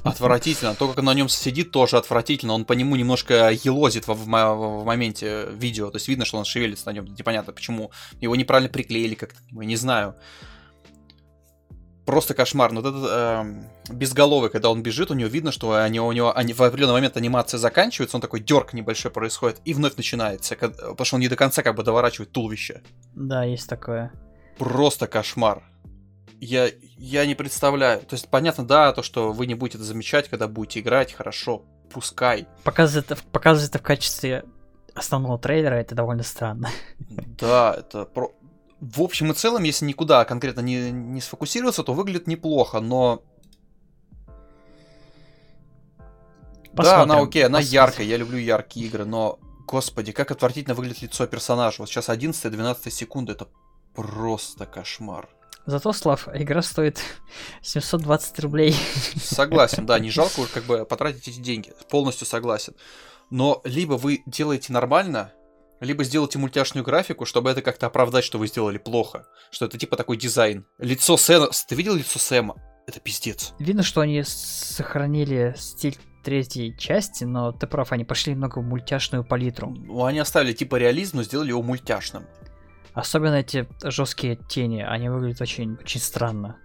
Отвратительно. То, как он на нем сидит, тоже отвратительно. Он по нему немножко елозит в, в в моменте видео. То есть видно, что он шевелится на нем. Непонятно почему. Его неправильно приклеили как-то. Я не знаю. Просто кошмар. Но вот этот эм, безголовый, когда он бежит, у него видно, что они, у него они, в определенный момент анимация заканчивается, он такой дерг небольшой происходит, и вновь начинается, кад- потому что он не до конца как бы доворачивает туловище. Да, есть такое. Просто кошмар. Я, я не представляю. То есть, понятно, да, то, что вы не будете это замечать, когда будете играть, хорошо, пускай. Показывает, показывает это в качестве основного трейлера, это довольно странно. Да, это про... В общем и целом, если никуда конкретно не, не сфокусироваться, то выглядит неплохо, но... Да, она Посмотрим, окей, она посмотрим. яркая, я люблю яркие игры, но, господи, как отвратительно выглядит лицо персонажа. Вот сейчас 11-12 секунды, это просто кошмар. Зато, Слав, игра стоит 720 рублей. Согласен, да, не жалко как бы потратить эти деньги. Полностью согласен. Но либо вы делаете нормально, либо сделайте мультяшную графику, чтобы это как-то оправдать, что вы сделали плохо. Что это типа такой дизайн. Лицо Сэма... Ты видел лицо Сэма? Это пиздец. Видно, что они сохранили стиль третьей части, но ты прав, они пошли немного в мультяшную палитру. Ну, они оставили типа реализм, но сделали его мультяшным. Особенно эти жесткие тени, они выглядят очень, очень странно.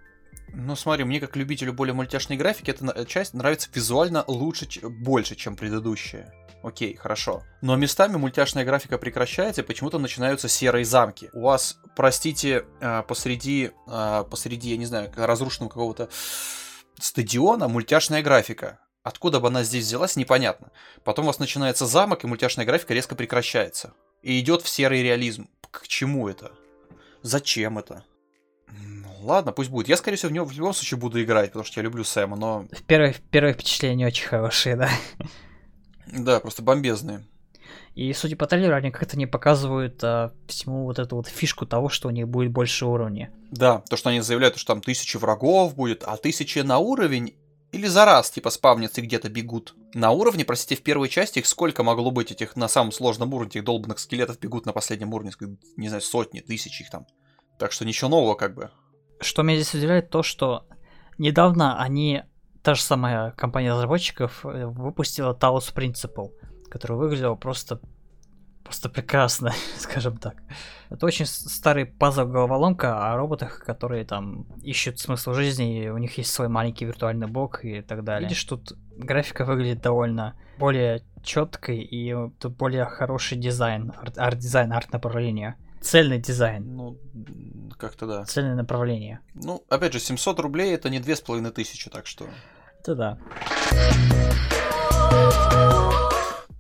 Ну, смотри, мне как любителю более мультяшной графики, эта часть нравится визуально лучше, больше, чем предыдущая. Окей, хорошо. Но местами мультяшная графика прекращается, и почему-то начинаются серые замки. У вас, простите, а, посреди, а, посреди, я не знаю, разрушенного какого-то стадиона мультяшная графика. Откуда бы она здесь взялась, непонятно. Потом у вас начинается замок, и мультяшная графика резко прекращается. И идет в серый реализм. К чему это? Зачем это? Ладно, пусть будет. Я, скорее всего, в него в любом случае буду играть, потому что я люблю Сэма, но... Первое, первое впечатление очень хорошие, да. Да, просто бомбезные. И, судя по трейлеру, они как-то не показывают а, всему вот эту вот фишку того, что у них будет больше уровня. Да, то, что они заявляют, что там тысячи врагов будет, а тысячи на уровень или за раз, типа, спавнятся и где-то бегут. На уровне, простите, в первой части их сколько могло быть этих на самом сложном уровне, этих долбанных скелетов бегут на последнем уровне, не знаю, сотни, тысячи их там. Так что ничего нового как бы. Что меня здесь удивляет, то, что недавно они та же самая компания разработчиков э, выпустила Talos Principle, который выглядел просто просто прекрасно, скажем так. Это очень старый пазл головоломка о роботах, которые там ищут смысл жизни, и у них есть свой маленький виртуальный бог и так далее. Видишь, тут графика выглядит довольно более четкой и тут более хороший дизайн, арт-дизайн, арт-направление. Цельный дизайн. Ну, как-то да. Цельное направление. Ну, опять же, 700 рублей это не 2500, так что... Это да.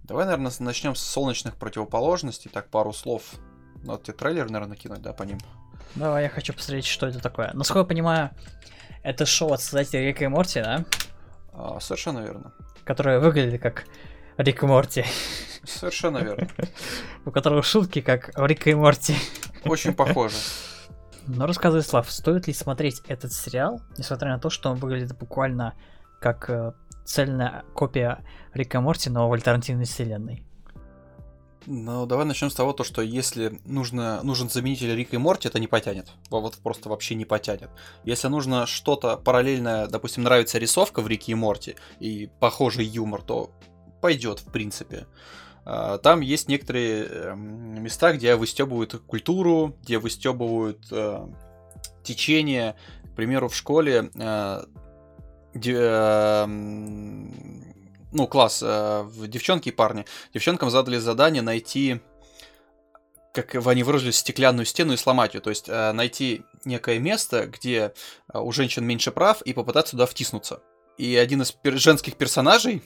Давай, наверное, начнем с солнечных противоположностей. Так, пару слов. Надо тебе трейлер, наверное, накинуть, да, по ним. Давай, я хочу посмотреть, что это такое. Насколько я понимаю, это шоу от создателя Рика и Морти, да? А, совершенно верно. Которое выглядит как Рик и Морти. Совершенно верно. У которого шутки как Рика и Морти. Очень похоже. Но рассказывай, Слав, стоит ли смотреть этот сериал, несмотря на то, что он выглядит буквально как э, цельная копия Рика Морти, но в альтернативной вселенной? Ну, давай начнем с того, то, что если нужно, нужен заменитель Рика и Морти, это не потянет. Вот просто вообще не потянет. Если нужно что-то параллельное, допустим, нравится рисовка в Рике и Морти и похожий юмор, то пойдет, в принципе. А, там есть некоторые эм, места, где выстебывают культуру, где выстебывают э, течение. К примеру, в школе э, э, ну, класс, э, девчонки и парни. Девчонкам задали задание найти, как они выразились, стеклянную стену и сломать ее. То есть найти некое место, где у женщин меньше прав, и попытаться туда втиснуться. И один из пер- женских персонажей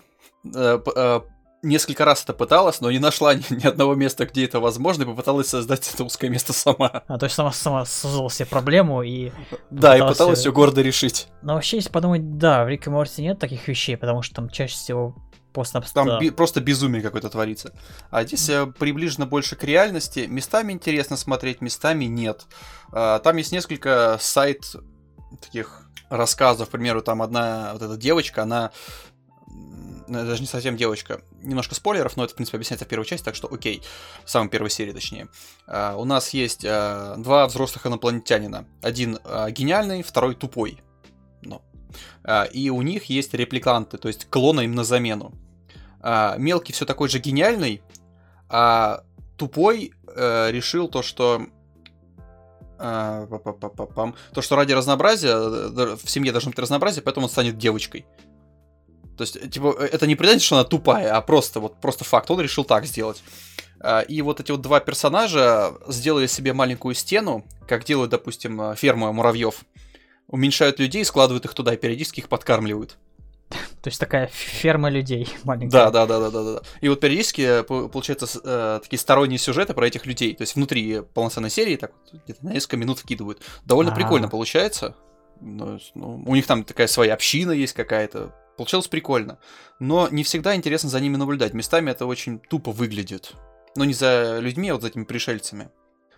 несколько раз это пыталась, но не нашла ни, ни одного места, где это возможно, и попыталась создать это узкое место сама. А, то есть сама, сама создала себе проблему и... Да, и пыталась ее гордо решить. Но вообще, если подумать, да, в Рике Морти нет таких вещей, потому что там чаще всего просто Там би- просто безумие какое-то творится. А здесь mm. приближено больше к реальности. Местами интересно смотреть, местами нет. А, там есть несколько сайт таких рассказов. К примеру, там одна вот эта девочка, она даже не совсем девочка. Немножко спойлеров, но это, в принципе, объясняется в первой части, так что окей. В самой первой серии, точнее. Uh, у нас есть uh, два взрослых инопланетянина. Один uh, гениальный, второй тупой. Но. И у них есть репликанты, то есть клоны им на замену. Мелкий все такой же гениальный, а тупой решил то, что то, что ради разнообразия в семье должно быть разнообразие, поэтому он станет девочкой. То есть, типа, э, это не предательство, что она тупая, а просто вот просто факт. Он решил так сделать. А, и вот эти вот два персонажа сделали себе маленькую стену, как делают, допустим, э, фермы муравьев. Уменьшают людей, складывают их туда и периодически их подкармливают. То есть такая ферма людей маленькая. Да, да, да, да, да, да. И вот периодически э, получаются э, такие сторонние сюжеты про этих людей. То есть внутри полноценной серии так вот, где-то на несколько минут вкидывают. Довольно А-а-а. прикольно получается. Ну, ну, у них там такая своя община есть какая-то Получилось прикольно. Но не всегда интересно за ними наблюдать. Местами это очень тупо выглядит. Но не за людьми, а вот за этими пришельцами.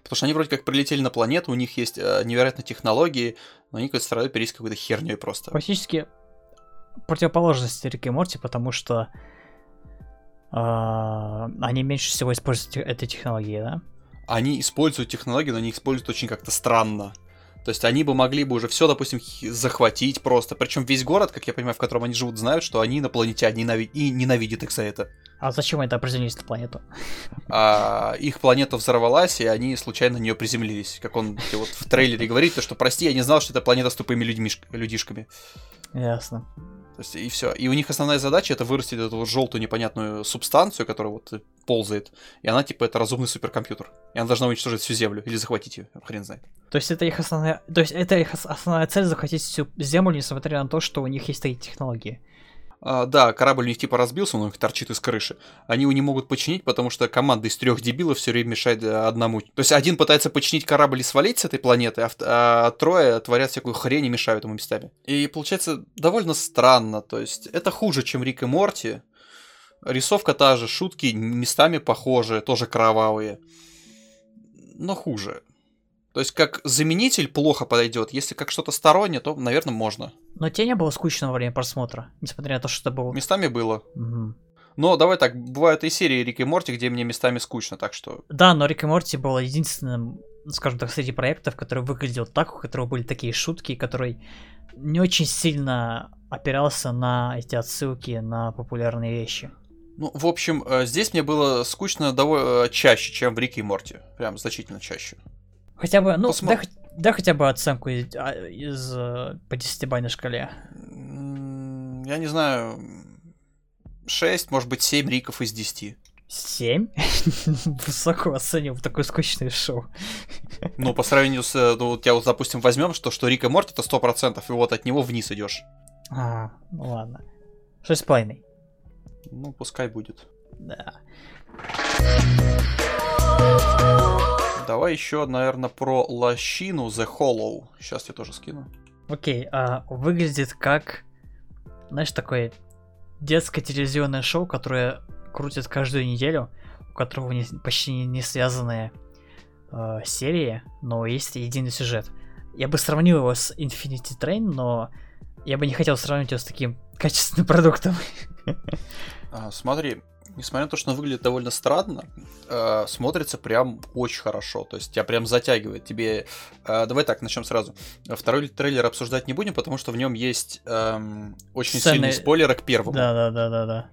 Потому что они вроде как прилетели на планету, у них есть э, невероятные технологии, но они, как страдают периодически какой-то херней просто. Фактически противоположность Рик и Морти, потому что а, они меньше всего используют этой технологии, да? Они используют технологии, но они их используют очень как-то странно. То есть они бы могли бы уже все, допустим, захватить просто. Причем весь город, как я понимаю, в котором они живут, знают, что они инопланетяне ненави- и ненавидят их за это. А зачем это определились на планету? а их планета взорвалась, и они случайно на нее приземлились. Как он вот в трейлере говорит, то что прости, я не знал, что это планета с тупыми людьми, людишками. Ясно. То есть, и все. И у них основная задача это вырастить эту вот желтую непонятную субстанцию, которая вот э, ползает. И она типа это разумный суперкомпьютер. И она должна уничтожить всю Землю или захватить ее, хрен знает. То есть это их основная, то есть это их ос- основная цель захватить всю Землю, несмотря на то, что у них есть такие технологии. А, да, корабль у них типа разбился, он них торчит из крыши. Они его не могут починить, потому что команда из трех дебилов все время мешает э, одному. То есть один пытается починить корабль и свалить с этой планеты, а, а трое творят всякую хрень и мешают ему местами. И получается довольно странно. То есть это хуже, чем Рик и Морти. Рисовка та же, шутки местами похожи, тоже кровавые. Но хуже. То есть как заменитель плохо подойдет. Если как что-то стороннее, то, наверное, можно. Но тебе не было скучно во время просмотра, несмотря на то, что это было... Местами было. Мгм. Но давай так, бывают и серии Рик и Морти, где мне местами скучно, так что... Да, но Рик и Морти было единственным, скажем так, среди проектов, который выглядел так, у которого были такие шутки, который не очень сильно опирался на эти отсылки на популярные вещи. Ну, в общем, э, здесь мне было скучно довольно чаще, чем в Рике и Морти. Прям значительно чаще. Хотя бы, ну, Посмо- дай, хоть- дай хотя бы оценку из, а, из, э, по 10-бальной шкале. Я не знаю... 6, может быть, 7 Риков из 10. 7? Высоко оценил такое скучное шоу. Ну, по сравнению с... э, Ну, вот я вот, допустим, возьмем, что, что Рик и Морти это 100%, и вот от него вниз идешь. А, ну ладно. Шесть с половиной. Ну, пускай будет. Да. Давай еще, наверное, про лощину The Hollow. Сейчас я тоже скину. Окей, а, выглядит как, знаешь, такое детское телевизионное шоу, которое крутят каждую неделю, у которого не- почти не- не связанные э, серии, но есть единый сюжет. Я бы сравнил его с Infinity Train, но я бы не хотел сравнивать его с таким качественным продуктом. А, смотри, несмотря на то, что он выглядит довольно странно, э, смотрится прям очень хорошо. То есть тебя прям затягивает. Тебе. э, давай так, начнем сразу. Второй трейлер обсуждать не будем, потому что в нем есть эм, очень Сцены- сильные спойлеры к первому. Да, да, да, да, да.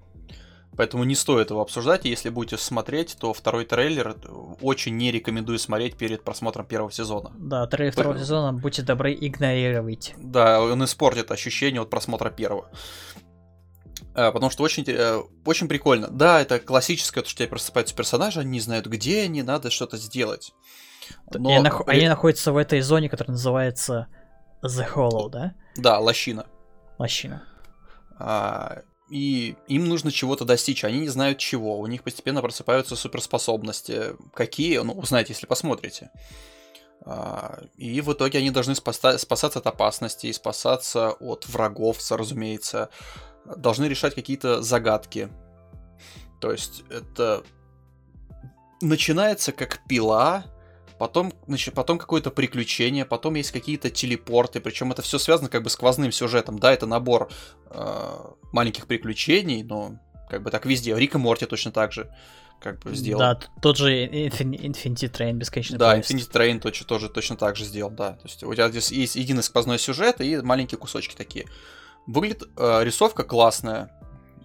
Поэтому не стоит его обсуждать. И если будете смотреть, то второй трейлер э, очень не рекомендую смотреть перед просмотром первого сезона. Да, трейлер второго сезона, будьте добры, игнорировать. Да, он испортит ощущение от просмотра первого. Э, Потому что очень, э, очень прикольно. Да, это классическое, то, что тебе просыпаются персонажи, они не знают, где они, надо что-то сделать. И они, нах- они находятся в этой зоне, которая называется The Hollow, да? Да, лощина. Лощина. А, и им нужно чего-то достичь, они не знают чего. У них постепенно просыпаются суперспособности. Какие? Ну, узнаете, если посмотрите. А, И в итоге они должны спаса- спасаться от опасностей, спасаться от врагов, разумеется. Должны решать какие-то загадки. То есть это начинается как пила, потом, значит, потом какое-то приключение, потом есть какие-то телепорты, причем это все связано как бы сквозным сюжетом. Да, это набор э, маленьких приключений, но как бы так везде. Рик и Морти точно так же как бы сделал. Да, тот же Infin- Infinity Train, бесконечный Да, поезд. Infinity Train точ- тоже точно так же сделал, да. То есть у тебя здесь есть единый сквозной сюжет и маленькие кусочки такие. Выглядит э, рисовка классная.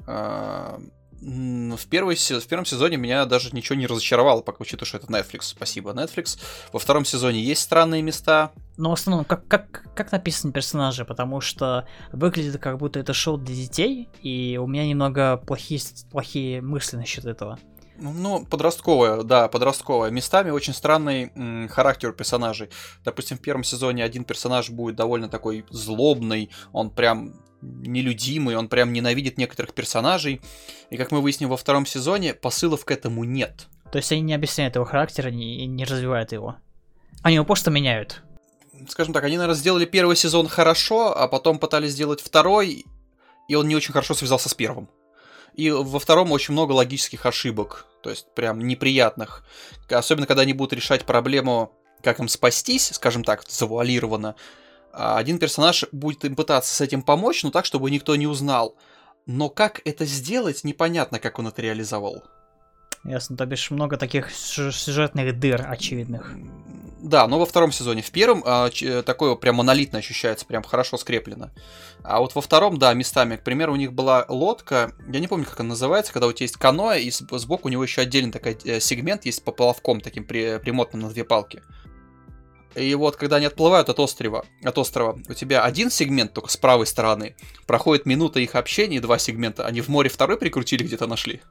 Э, в, первой, в первом сезоне меня даже ничего не разочаровало, пока учитывая, что это Netflix. Спасибо, Netflix. Во втором сезоне есть странные места. Но в основном, как, как, как написаны персонажи, потому что выглядит как будто это шоу для детей, и у меня немного плохие, плохие мысли насчет этого. Ну, Ну, подростковая, да, подростковая. Местами очень странный м, характер персонажей. Допустим, в первом сезоне один персонаж будет довольно такой злобный, он прям нелюдимый, он прям ненавидит некоторых персонажей. И как мы выясним во втором сезоне, посылов к этому нет. То есть они не объясняют его характер не, не развивают его. Они его просто меняют. Скажем так, они, наверное, сделали первый сезон хорошо, а потом пытались сделать второй, и он не очень хорошо связался с первым. И во втором очень много логических ошибок. то есть прям неприятных. Особенно, когда они будут решать проблему, как им спастись, скажем так, завуалированно. А один персонаж будет им пытаться с этим помочь, но так, чтобы никто не узнал. Но как это сделать, непонятно, как он это реализовал. Ясно, то бишь много таких сюжетных дыр очевидных. Да, но во втором сезоне. В первом а, ч, такое прям монолитно ощущается, прям хорошо скреплено. А вот во втором, да, местами, к примеру, у них была лодка, я не помню, как она называется, когда у тебя есть каноэ, и сбоку у него еще отдельный такой э, сегмент есть по поплавком таким при, примотанным на две палки. И вот, когда они отплывают от острова, от острова, у тебя один сегмент только с правой стороны, проходит минута их общения, два сегмента, они в море второй прикрутили, где-то нашли.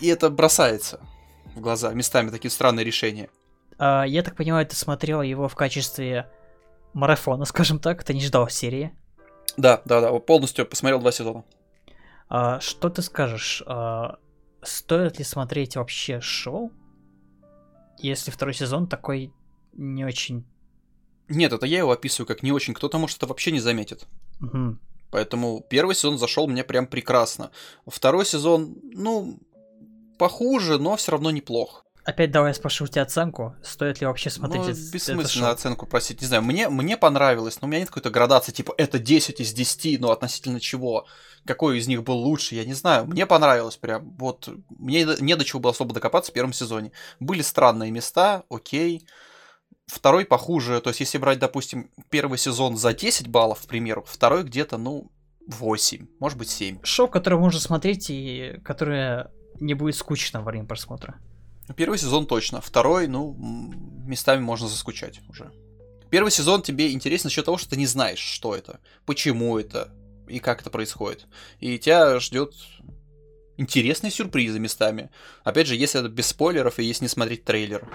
И это бросается в глаза, местами такие странные решения. А, я так понимаю, ты смотрел его в качестве марафона, скажем так, ты не ждал серии. Да, да, да, полностью посмотрел два сезона. А, что ты скажешь? А, стоит ли смотреть вообще шоу, если второй сезон такой не очень... Нет, это я его описываю как не очень. Кто-то, может, это вообще не заметит. Угу. Поэтому первый сезон зашел мне прям прекрасно. Второй сезон, ну, похуже, но все равно неплох. Опять давай я спрошу у тебя оценку. Стоит ли вообще смотреть ну, это, бессмысленно это оценку просить. Не знаю, мне, мне понравилось, но у меня нет какой-то градации, типа, это 10 из 10, но относительно чего? Какой из них был лучше, я не знаю. Мне понравилось прям. Вот, мне не до чего было особо докопаться в первом сезоне. Были странные места, окей. Второй похуже, то есть если брать, допустим, первый сезон за 10 баллов, к примеру, второй где-то, ну, 8, может быть 7. Шоу, которое можно смотреть и которое не будет скучно во время просмотра. Первый сезон точно. Второй, ну, местами можно заскучать уже. Первый сезон тебе интересен за счет того, что ты не знаешь, что это, почему это и как это происходит. И тебя ждет интересные сюрпризы местами. Опять же, если это без спойлеров и если не смотреть трейлер.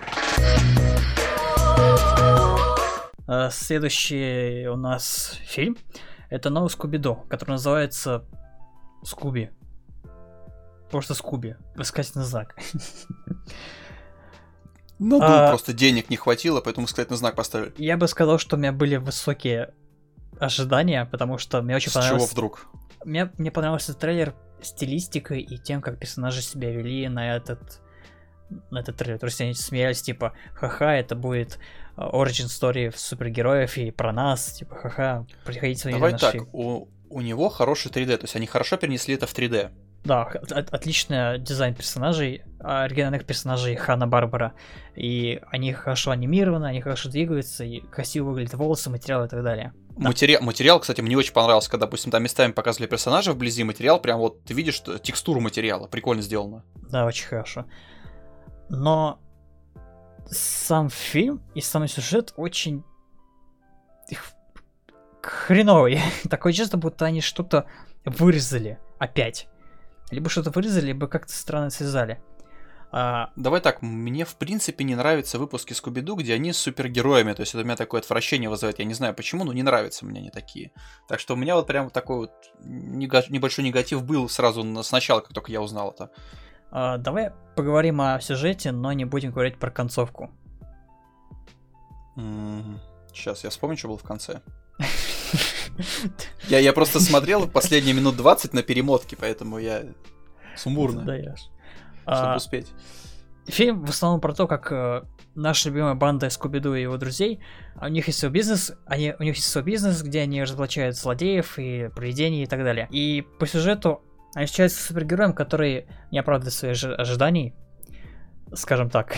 А, следующий у нас фильм это новый Скуби-Ду, который называется Скуби. Просто Скуби. Восклицательный знак. Ну, а, просто денег не хватило, поэтому восклицательный знак поставили. Я бы сказал, что у меня были высокие ожидания, потому что мне очень С понравилось... чего вдруг? Мне, мне понравился трейлер стилистикой и тем, как персонажи себя вели на этот на этот трейлер. То есть они смеялись, типа, ха-ха, это будет а, origin story супергероев и про нас, типа, ха-ха, приходите Давай так, у, у него хороший 3D, то есть они хорошо перенесли это в 3D. Да, от, отличный дизайн персонажей, оригинальных персонажей Хана Барбара. И они хорошо анимированы, они хорошо двигаются, и красиво выглядят волосы, материалы и так далее. Да. Матери... Материал, кстати, мне очень понравился, когда, допустим, там местами показывали персонажа вблизи, материал, прям вот ты видишь что текстуру материала, прикольно сделано. Да, очень хорошо. Но сам фильм и сам сюжет очень хреновый. Такое чувство, будто они что-то вырезали опять. Либо что-то вырезали, либо как-то странно связали. А... Давай так, мне в принципе не нравятся выпуски Скуби-Ду, где они с супергероями, то есть это у меня такое отвращение вызывает, я не знаю почему, но не нравятся мне они такие. Так что у меня вот прям такой вот небольшой негатив был сразу сначала, как только я узнал это. А, давай поговорим о сюжете, но не будем говорить про концовку. Сейчас я вспомню, что было в конце. Я, я просто смотрел последние минут 20 на перемотке, поэтому я сумбурно. Даешь. Чтобы а, успеть. Фильм в основном про то, как э, наша любимая банда Скуби-Ду и его друзей, а у них есть свой бизнес, они, у них есть свой бизнес, где они разоблачают злодеев и привидений и так далее. И по сюжету они встречаются с супергероем, который не оправдывает своих ожиданий, скажем так.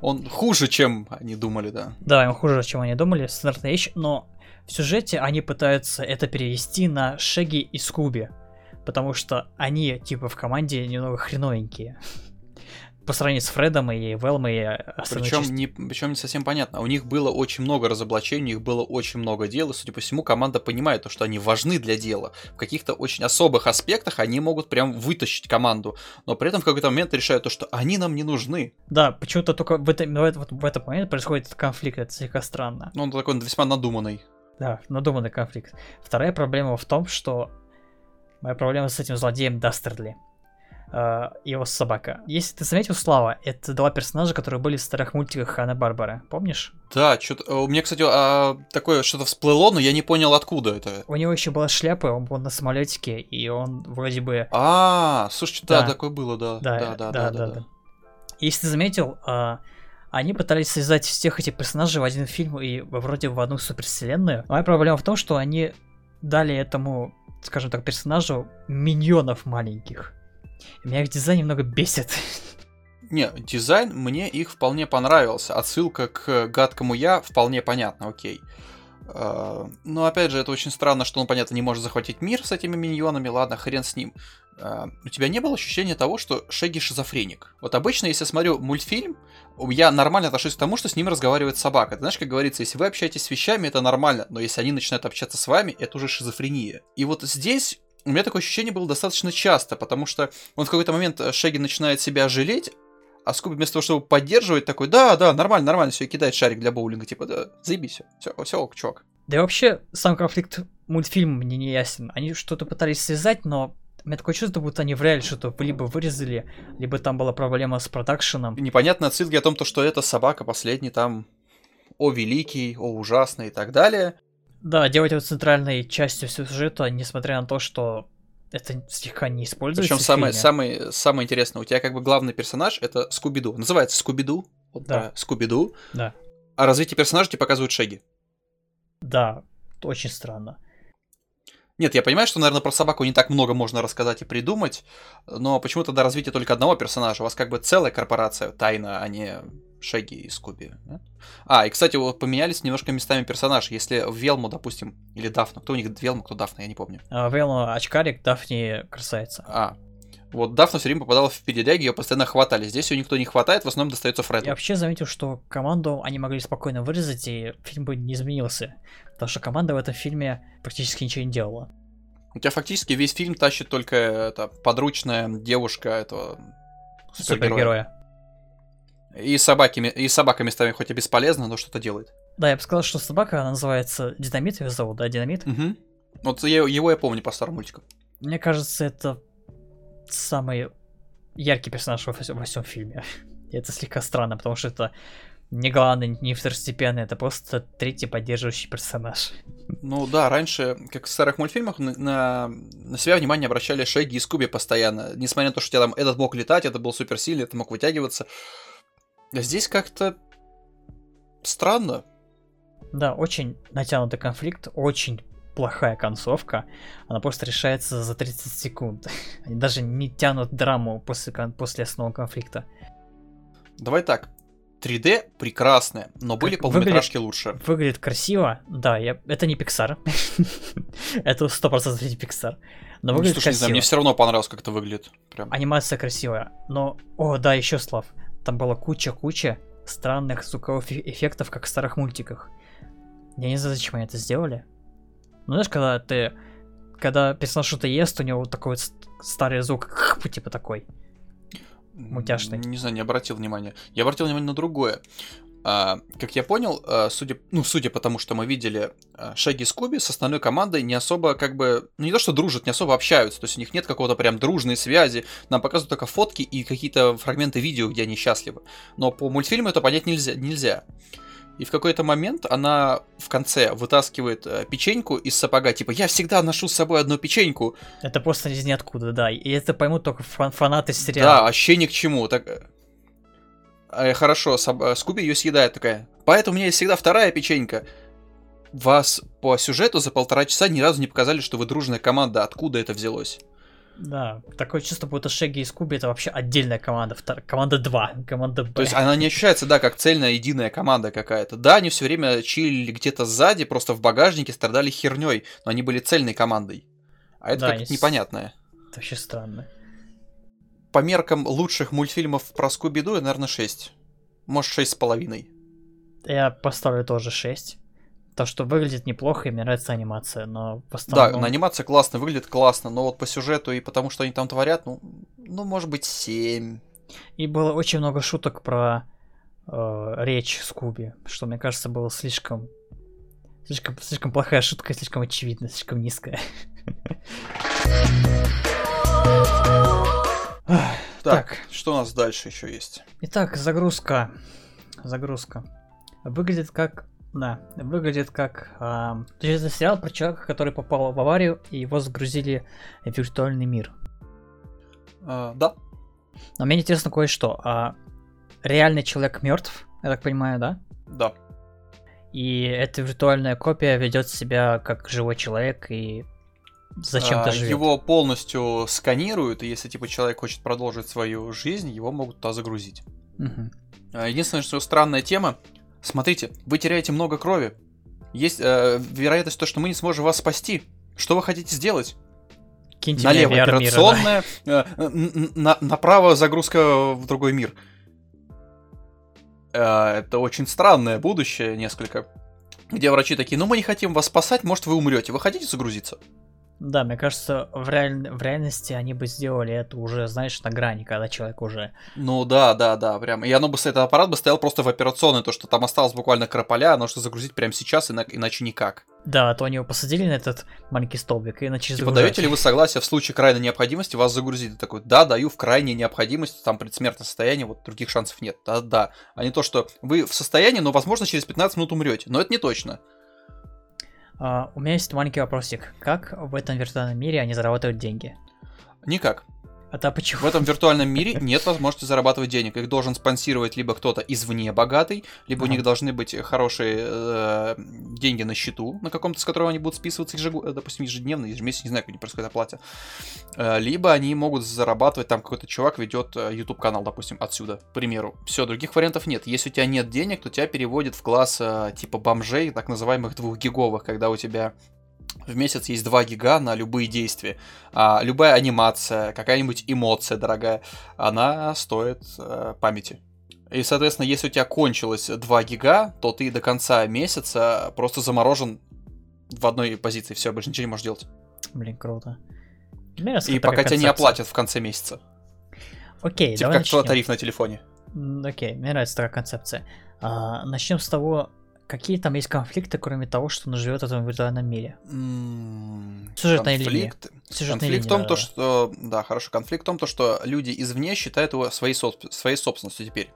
Он хуже, чем они думали, да. Да, он хуже, чем они думали, стандартная вещь, но в сюжете они пытаются это перевести на Шеги и Скуби, потому что они, типа, в команде немного хреновенькие. По сравнению с Фредом и Велмой и причем не, причем не совсем понятно. У них было очень много разоблачений, у них было очень много дел, и, судя по всему, команда понимает то, что они важны для дела. В каких-то очень особых аспектах они могут прям вытащить команду, но при этом в какой-то момент решают то, что они нам не нужны. Да, почему-то только в, этом, в, этот, в этот момент происходит этот конфликт, это слегка странно. Ну, он такой весьма надуманный. Да, надуманный конфликт. Вторая проблема в том, что моя проблема с этим злодеем Дастерли. э, его собака. Если ты заметил, Слава, это два персонажа, которые были в старых мультиках Хана Барбара. Помнишь? Да, что-то. У меня, кстати, а, такое что-то всплыло, но я не понял, откуда это. У него еще была шляпа, он был на самолетике, и он вроде бы. А, слушай, да, Да. такое было, да. Да, да, да, да. да. Если ты заметил, а, они пытались связать всех этих персонажей в один фильм и вроде в одну супервселенную. Моя проблема в том, что они дали этому, скажем так, персонажу миньонов маленьких. И меня их дизайн немного бесит. Не, дизайн мне их вполне понравился. Отсылка к гадкому я вполне понятна, окей. А, Но опять же, это очень странно, что он, понятно, не может захватить мир с этими миньонами. Ладно, хрен с ним. А, У тебя не было ощущения того, что Шеги шизофреник? Вот обычно, если я смотрю мультфильм, я нормально отношусь к тому, что с ним разговаривает собака. Ты знаешь, как говорится, если вы общаетесь с вещами, это нормально, но если они начинают общаться с вами, это уже шизофрения. И вот здесь у меня такое ощущение было достаточно часто, потому что он в какой-то момент э, Шеги начинает себя жалеть, а Скуби вместо того, чтобы поддерживать, такой, да, да, нормально, нормально, все, и кидает шарик для боулинга, типа, да, заебись, все, все, ок, чувак. Да и вообще, сам конфликт мультфильма мне не ясен. Они что-то пытались связать, но у меня такое чувство, будто они в реале что-то либо вырезали, либо там была проблема с продакшеном. Непонятные отсылки о том, то, что это собака последний там, о великий, о ужасный и так далее. Да, делать его центральной частью сюжета, несмотря на то, что это слегка не используется Причем самое, самое, самое интересное, у тебя как бы главный персонаж это Скуби-Ду. Называется Скуби-Ду. Вот Да. Скуби-Ду. Да. А развитие персонажа тебе показывают Шеги. Да, очень странно. Нет, я понимаю, что, наверное, про собаку не так много можно рассказать и придумать, но почему-то до развития только одного персонажа. У вас как бы целая корпорация тайна, а не Шеги и Скуби. нет? А, и, кстати, вот поменялись немножко местами персонажи. Если Велму, допустим, или Дафну, кто у них Велма, кто Дафна, я не помню. А, Велма очкарик, Дафни красавица. А, вот Дафна все время попадала в передряги, ее постоянно хватали. Здесь ее никто не хватает, в основном достается Фреду. Я вообще заметил, что команду они могли спокойно вырезать, и фильм бы не изменился. Потому что команда в этом фильме практически ничего не делала. У тебя фактически весь фильм тащит только эта подручная девушка этого супергероя. Супергероя. И собаки, и собака местами хоть и бесполезна, но что-то делает. Да, я бы сказал, что собака, она называется Динамит, ее зовут, да, Динамит? Мгм. Вот я- его я помню по старым мультикам. Мне кажется, это самый яркий персонаж во, вс- во всем фильме. И это слегка странно, потому что это не главный, не второстепенный, это просто третий поддерживающий персонаж. Ну да, раньше, как в старых мультфильмах, на, на, себя внимание обращали Шеги и Скуби постоянно. Несмотря на то, что у тебя там этот мог летать, это был суперсильный, это мог вытягиваться. А Здесь как-то странно. Да, очень натянутый конфликт, очень плохая концовка. Она просто решается за 30 секунд. Они даже не тянут драму после, после основного конфликта. Давай так. 3D прекрасное, но были Как полнометражки лучше. Выглядит красиво, да, я... это не Pixar. это 100% не Pixar. Но Ну, выглядит слушай, не знаю, красиво. мне все равно понравилось, как это выглядит. Прям. Анимация красивая. Но, о, да, еще Слав. Там была куча-куча странных звуковых эф- эффектов, как в старых мультиках. Я не знаю, зачем они это сделали. Ну, знаешь, когда ты... Когда персонаж что-то ест, у него вот такой вот ст- старый звук, типа такой. мультяшный. Не знаю, не обратил внимания. Я обратил внимание на другое. А, как я понял, а, судя, ну, судя по тому, что мы видели, а, Шаги и Скуби с остальной командой не особо, как бы, ну, не то, что дружат, не особо общаются. То есть у них нет какого-то прям дружной связи. Нам показывают только фотки и какие-то фрагменты видео, где они счастливы. Но по мультфильму это понять нельзя. нельзя. И в какой-то момент она в конце вытаскивает э, печеньку из сапога, типа, я всегда ношу с собой одну печеньку. Это просто из ниоткуда, да. И это поймут только фан- фанаты сериала. Да, вообще ни к чему. Так... э, хорошо, э, Скуби ее съедает такая. Поэтому у меня есть всегда вторая печенька. Вас по сюжету за полтора часа ни разу не показали, что вы дружная команда. Откуда это взялось? Да, такое чувство, будто Шеги и Скуби это вообще отдельная команда. втор- Команда 2, команда Б. То есть она не ощущается, да, как цельная единая команда какая-то. Да, они все время чилили где-то сзади, просто в багажнике страдали херней, но они были цельной командой. А это Да, как-то есть- непонятное. Это вообще странно. По меркам лучших мультфильмов про Скуби-Ду, наверное, 6. Может, шесть с половиной. Я поставлю тоже 6. То, что выглядит неплохо, и мне нравится анимация, но в Да, основном... на анимация классно, выглядит классно, но вот по сюжету и потому, что они там творят, ну, ну может быть, 7. И было очень много шуток про э, речь Скуби, что, мне кажется, было слишком... Слишком, слишком плохая шутка, слишком очевидная, слишком низкая. Так. что у нас дальше еще есть? Итак, загрузка. Загрузка. Выглядит как... Да, выглядит как... то есть это сериал про человека, который попал в аварию, и его загрузили в виртуальный мир. А, да. Но мне интересно кое-что. А, реальный человек мертв, я так понимаю, да? Да. И эта виртуальная копия ведет себя как живой человек и зачем-то А, живет. Его полностью сканируют, и если типа человек хочет продолжить свою жизнь, его могут туда загрузить. А, Единственное, что странная тема. Смотрите, вы теряете много крови. Есть э, вероятность то, что мы не сможем вас спасти. Что вы хотите сделать? Киньте Налево VR мира, да. операционная, э, на- направо загрузка в другой мир. Э, Это очень странное будущее несколько. Где врачи такие, ну мы не хотим вас спасать, может вы умрете. Вы хотите загрузиться? Да, мне кажется, в, реаль- в реальности они бы сделали это уже, знаешь, на грани, когда человек уже... Ну да, да, да, прям. И оно бы, этот аппарат бы стоял просто в операционной, то, что там осталось буквально крополя, оно что загрузить прямо сейчас, ина- иначе никак. Да, а то они его посадили на этот маленький столбик и начали Типа, загружать. даете ли вы согласие в случае крайней необходимости вас загрузить? Ты такой, да, даю в крайней необходимости, там предсмертное состояние, вот других шансов нет. Да, да. А не то, что вы в состоянии, но, возможно, через 15 минут умрете. Но это не точно. А, у меня есть маленький вопросик. Как в этом виртуальном мире они зарабатывают деньги? Никак. А то почему? В этом виртуальном мире нет возможности зарабатывать денег. Их должен спонсировать либо кто-то извне богатый, либо у них должны быть хорошие э, деньги на счету, на каком-то, с которого они будут списываться, ежегу- э, допустим, ежедневно, ежемесячно, не знаю, как они происходит оплата. Э, либо они могут зарабатывать, там какой-то чувак ведет YouTube канал, допустим, отсюда, к примеру. Все, других вариантов нет. Если у тебя нет денег, то тебя переводят в класс э, типа бомжей, так называемых двухгиговых, когда у тебя в месяц есть 2 гига на любые действия. А, любая анимация, какая-нибудь эмоция дорогая, она стоит э, памяти. И, соответственно, если у тебя кончилось 2 гига, то ты до конца месяца просто заморожен в одной позиции. Все, больше ничего не можешь делать. Блин, круто. Нравится И пока тебя не концепция. оплатят в конце месяца. Окей, типа давай как начнем. тариф на телефоне. Окей, мне нравится такая концепция. А, начнем с того, какие там есть конфликты, кроме того, что он живет в этом виртуальном мире. М, Сюжетная линия. конфликт. Сюжетная Конфликт в линия, том, да, то, да. что... Да, хорошо. Конфликт в том, то, что люди извне считают его своей, соб- своей собственностью теперь.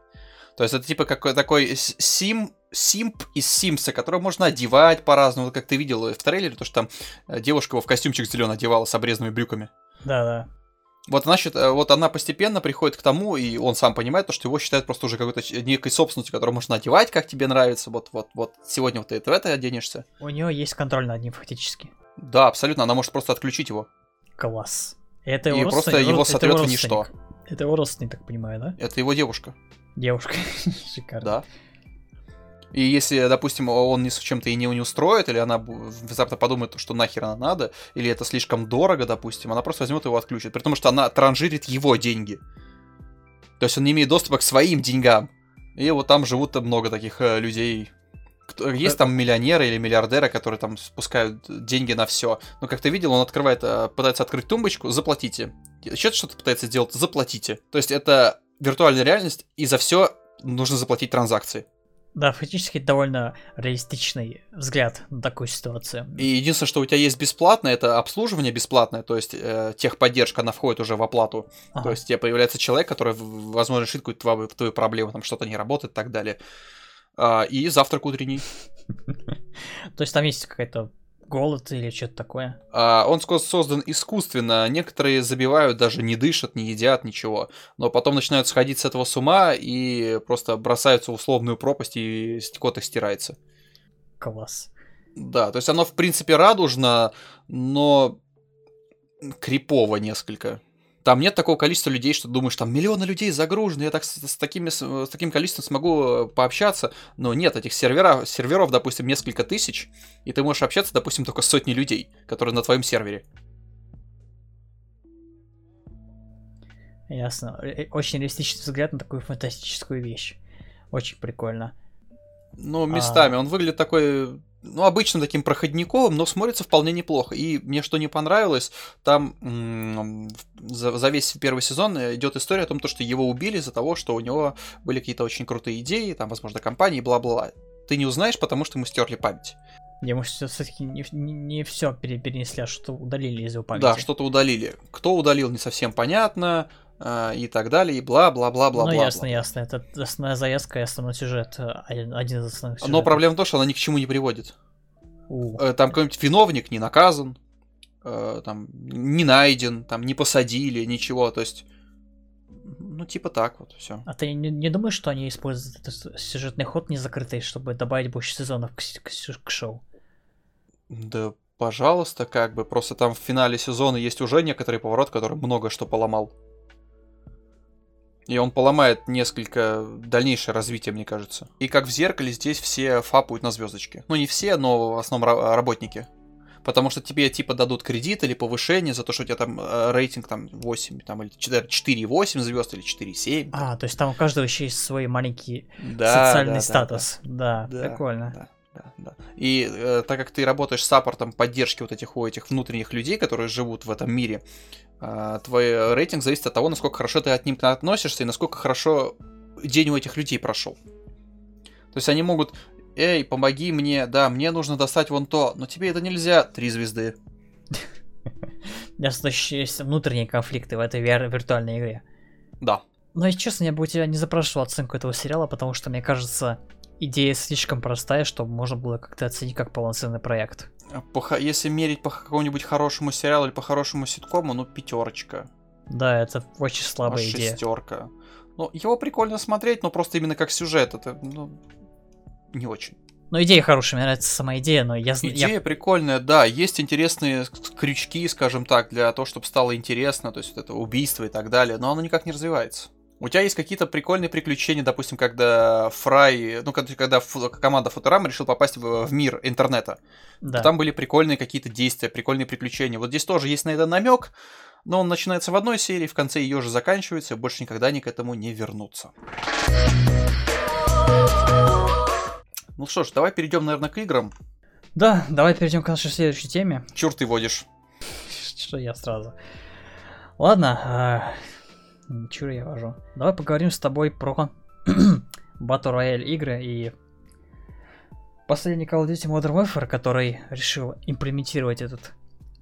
То есть это типа какой такой сим, симп из Симса, которого можно одевать по-разному. Вот Как ты видел в трейлере, то, что там э, девушка его в костюмчик зеленый одевала с обрезанными брюками. Да, да. Вот она, счит- э, вот она постепенно приходит к тому, и он сам понимает, то, что его считают просто уже какой-то некой собственностью, которую можно одевать, как тебе нравится. Вот, вот, вот сегодня вот ты в это оденешься. У нее есть контроль над ним фактически. Да, абсолютно, она может просто отключить его. Класс. Это И его просто родственник- его сотрет в ничто. Это его родственник, так понимаю, да? Это его девушка. Девушка. Шикарно. Да. И если, допустим, он ни с чем-то и не, не устроит, или она внезапно подумает, что нахер она надо, или это слишком дорого, допустим, она просто возьмет его отключит. При том, что она транжирит его деньги. То есть он не имеет доступа к своим деньгам. И вот там живут много таких э, людей. Кто- Есть там миллионеры или миллиардеры, которые там спускают деньги на все. Но как ты видел, он открывает, э, пытается открыть тумбочку, заплатите. Еще что-то пытается сделать, заплатите. То есть это виртуальная реальность, и за все нужно заплатить транзакции. Да, фактически довольно реалистичный взгляд на такую ситуацию. И единственное, что у тебя есть бесплатно, это обслуживание бесплатное, то есть э, техподдержка, она входит уже в оплату. Ага. То есть тебе появляется человек, который, возможно, решит какую-то твою, твою проблему, там что-то не работает и так далее. А, и завтрак утренний. То есть там есть какая-то голод или что-то такое. А, он создан искусственно. Некоторые забивают, даже не дышат, не едят, ничего. Но потом начинают сходить с этого с ума и просто бросаются в условную пропасть, и кот их стирается. Класс. Да, то есть оно, в принципе, радужно, но крипово несколько. Там нет такого количества людей, что думаешь, там миллионы людей загружены, я так с, с такими, с, с таким количеством смогу э, пообщаться. Но нет, этих сервера, серверов, допустим, несколько тысяч, и ты можешь общаться, допустим, только с сотней людей, которые на твоем сервере. Ясно. Э, Очень реалистичный взгляд на такую фантастическую вещь. Очень прикольно. Ну, местами. Он выглядит такой, ну, обычным таким проходниковым, но смотрится вполне неплохо. И мне что не понравилось, там м, за, за весь первый сезон идет история о том, то, что его убили из-за того, что у него были какие-то очень крутые идеи, там, возможно, компании, бла-бла-бла. Ты не узнаешь, потому что ему стерли память. Я, может, все-таки не, не, все перенесли, а что удалили из его памяти. Да, что-то удалили. Кто удалил, не совсем понятно. А, и так далее, и бла-бла-бла-бла. Ну, ясно, ясно. Это основная завязка и основной сюжет. э, Один, один из основных сюжетов. Но проблема в том, что она ни к чему не приводит. У. Э, Там какой-нибудь виновник не наказан, э, там не найден, там не посадили, ничего. То есть, ну, типа так вот, все. А ты не, не думаешь, что они используют этот сюжетный ход незакрытый, чтобы добавить больше сезонов к, к к шоу? Да, пожалуйста, как бы. Просто там в финале сезона есть уже некоторый поворот, который много что поломал. И он поломает несколько дальнейшее развитие, мне кажется. И как в зеркале, здесь все фапают на звездочки. Ну, не все, но в основном ра- работники. Потому что тебе типа дадут кредит или повышение за то, что у тебя там э, рейтинг там 8, там, или 4,8 звезд или 4,7. А, то есть там у каждого еще есть свой маленький Да, социальный да, да, статус. Да, Да, прикольно. Да, да, да. И э, так как ты работаешь с саппортом поддержки вот этих у этих внутренних людей, которые живут в этом мире, э, твой рейтинг зависит от того, насколько хорошо ты от них относишься и насколько хорошо день у этих людей прошел. То есть они могут, эй, помоги мне, да, мне нужно достать вон то, но тебе это нельзя, три звезды. Ясно, что есть внутренние конфликты в этой вир- виртуальной игре. Да. Но, если честно, я бы у тебя не запрашивал оценку этого сериала, потому что, мне кажется, идея слишком простая, чтобы можно было как-то оценить как полноценный проект. По ха- если мерить по какому-нибудь хорошему сериалу или по хорошему ситкому, ну пятерочка. Да, это очень слабая идея. шестерка. Ну, его прикольно смотреть, но просто именно как сюжет, это, ну, не очень. Но идея хорошая, мне нравится сама идея, но я... зн- я- Идея прикольная, да, есть интересные крючки, скажем так, для того, чтобы стало интересно, то есть вот это убийство и так далее, но оно никак не развивается. У тебя есть какие-то прикольные приключения, допустим, когда Фрай, ну, когда, когда фу- команда Футурама решил попасть в, в мир интернета. Да. Там были прикольные какие-то действия, прикольные приключения. Вот здесь тоже есть на это намек, но он начинается в одной серии, в конце ее же заканчивается, и больше никогда они к этому не вернутся. Ну что ж, давай перейдем, наверное, к играм. Да, давай перейдем к нашей следующей теме. Чур ты водишь. Что я сразу. Ладно, а, чур я вожу. Давай поговорим с тобой про Battle Royale игры и последний Call of Duty Modern Warfare, который решил имплементировать этот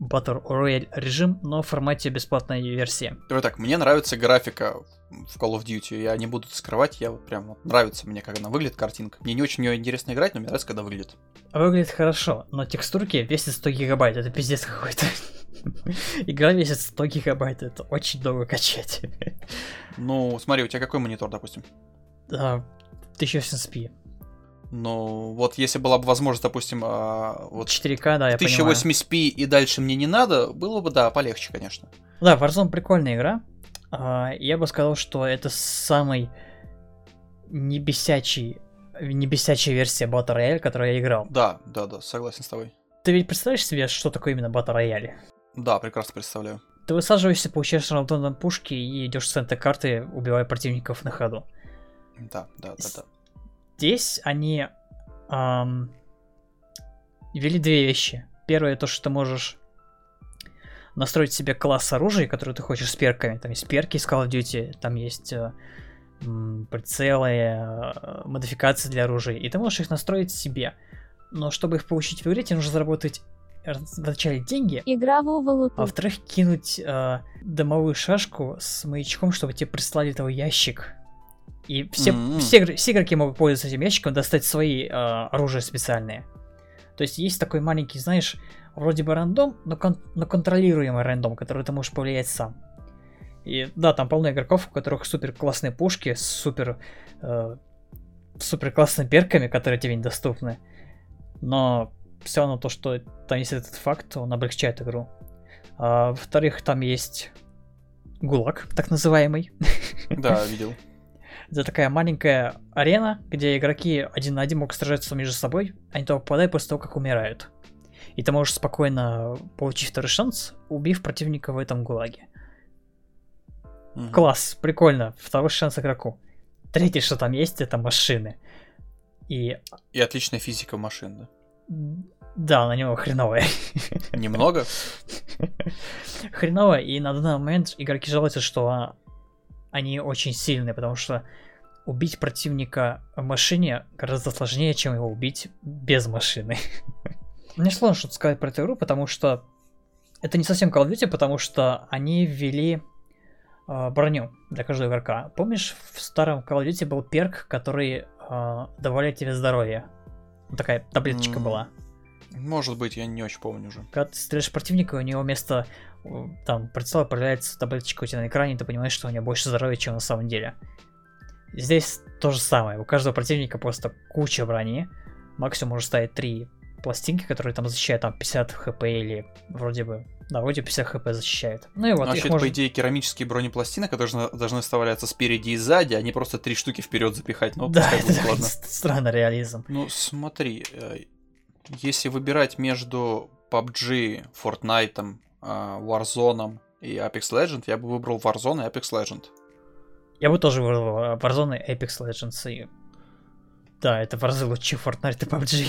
Battle Royale режим, но в формате бесплатной версии. Давай так, мне нравится графика в Call of Duty, я не буду скрывать, я вот прям вот нравится мне, как она выглядит, картинка. Мне не очень в нее интересно играть, но мне нравится, когда выглядит. Выглядит хорошо, но текстурки весят 100 гигабайт, это пиздец какой-то. Игра весит 100 гигабайт, это очень долго качать. Ну, смотри, у тебя какой монитор, допустим? А, 1080p. Ну, вот если была бы возможность, допустим, а, вот 4К, да, я понимаю. 1080p и дальше мне не надо, было бы, да, полегче, конечно. Да, Warzone прикольная игра. А, Я бы сказал, что это самый не бесячий, не бесячая версия Battle Royale, которую я играл. Да, да, да, согласен с тобой. Ты ведь представляешь себе, что такое именно Battle Royale? Да, прекрасно представляю. Ты высаживаешься, получаешь рандомные пушки и идешь в центр карты, убивая противников на ходу. Да, да, да, да. Здесь они ам, ввели две вещи. Первое, то, что ты можешь настроить себе класс оружия, который ты хочешь с перками. Там есть перки из Call of Duty, там есть э, м, прицелы, э, модификации для оружия, и ты можешь их настроить себе. Но чтобы их получить в игре, тебе нужно заработать вначале деньги, игрового а луту, во-вторых, кинуть э, дымовую шашку с маячком, чтобы тебе прислали твой ящик. И все, М. все, все игроки могут пользоваться этим ящиком, достать свои э, оружия специальные. То есть есть такой маленький, знаешь, вроде бы рандом, но, кон- но контролируемый рандом, который ты можешь повлиять сам. И да, там полно игроков, у которых супер классные пушки с супер, э, супер классными перками, которые тебе недоступны. Но все равно то, что там есть этот факт, он облегчает игру. А, во-вторых, там есть гулаг, так называемый. Да, видел. Это такая маленькая арена, где игроки один на один могут сражаться между собой, они туда попадают после того, как умирают. И ты можешь спокойно получить второй шанс, убив противника в этом гулаге. Мгм. Класс, прикольно, второй шанс игроку. Третье, что там есть, это машины. И И отличная физика машин, да. Да, на него хреновая. Немного? Хреново, и на данный момент игроки жалуются, что они очень сильные, потому что убить противника в машине гораздо сложнее, чем его убить без машины. Мне сложно что-то сказать про эту игру, потому что это не совсем Call of Duty, потому что они ввели э, броню для каждого игрока. Помнишь, в старом Call of Duty был перк, который э, добавляет тебе здоровье? Такая таблеточка М. была. Может быть, я не очень помню уже. Когда ты стреляешь противника, у него вместо там прицела появляется таблеточка у тебя на экране, и ты понимаешь, что у него больше здоровья, чем на самом деле. Здесь то же самое. У каждого противника просто куча брони. Максимум может ставить три пластинки, которые там защищают там 50 хп или вроде бы... Да, вроде 50 хп защищают. Ну и вот, Ну, их вообще, можно- по идее, керамические бронепластины, которые должны, должны вставляться спереди и сзади, а не просто три штуки вперед запихать. Ну, Да, это будет, ладно. ст- странный реализм. Ну, смотри, э, если выбирать между PUBG, Fortnite, э, Warzone и Apex Legends, я бы выбрал Warzone и Apex Legends. Я бы тоже выбрал э, Warzone и Apex Legends. И... Да, это в разы лучше Fortnite и PUBG.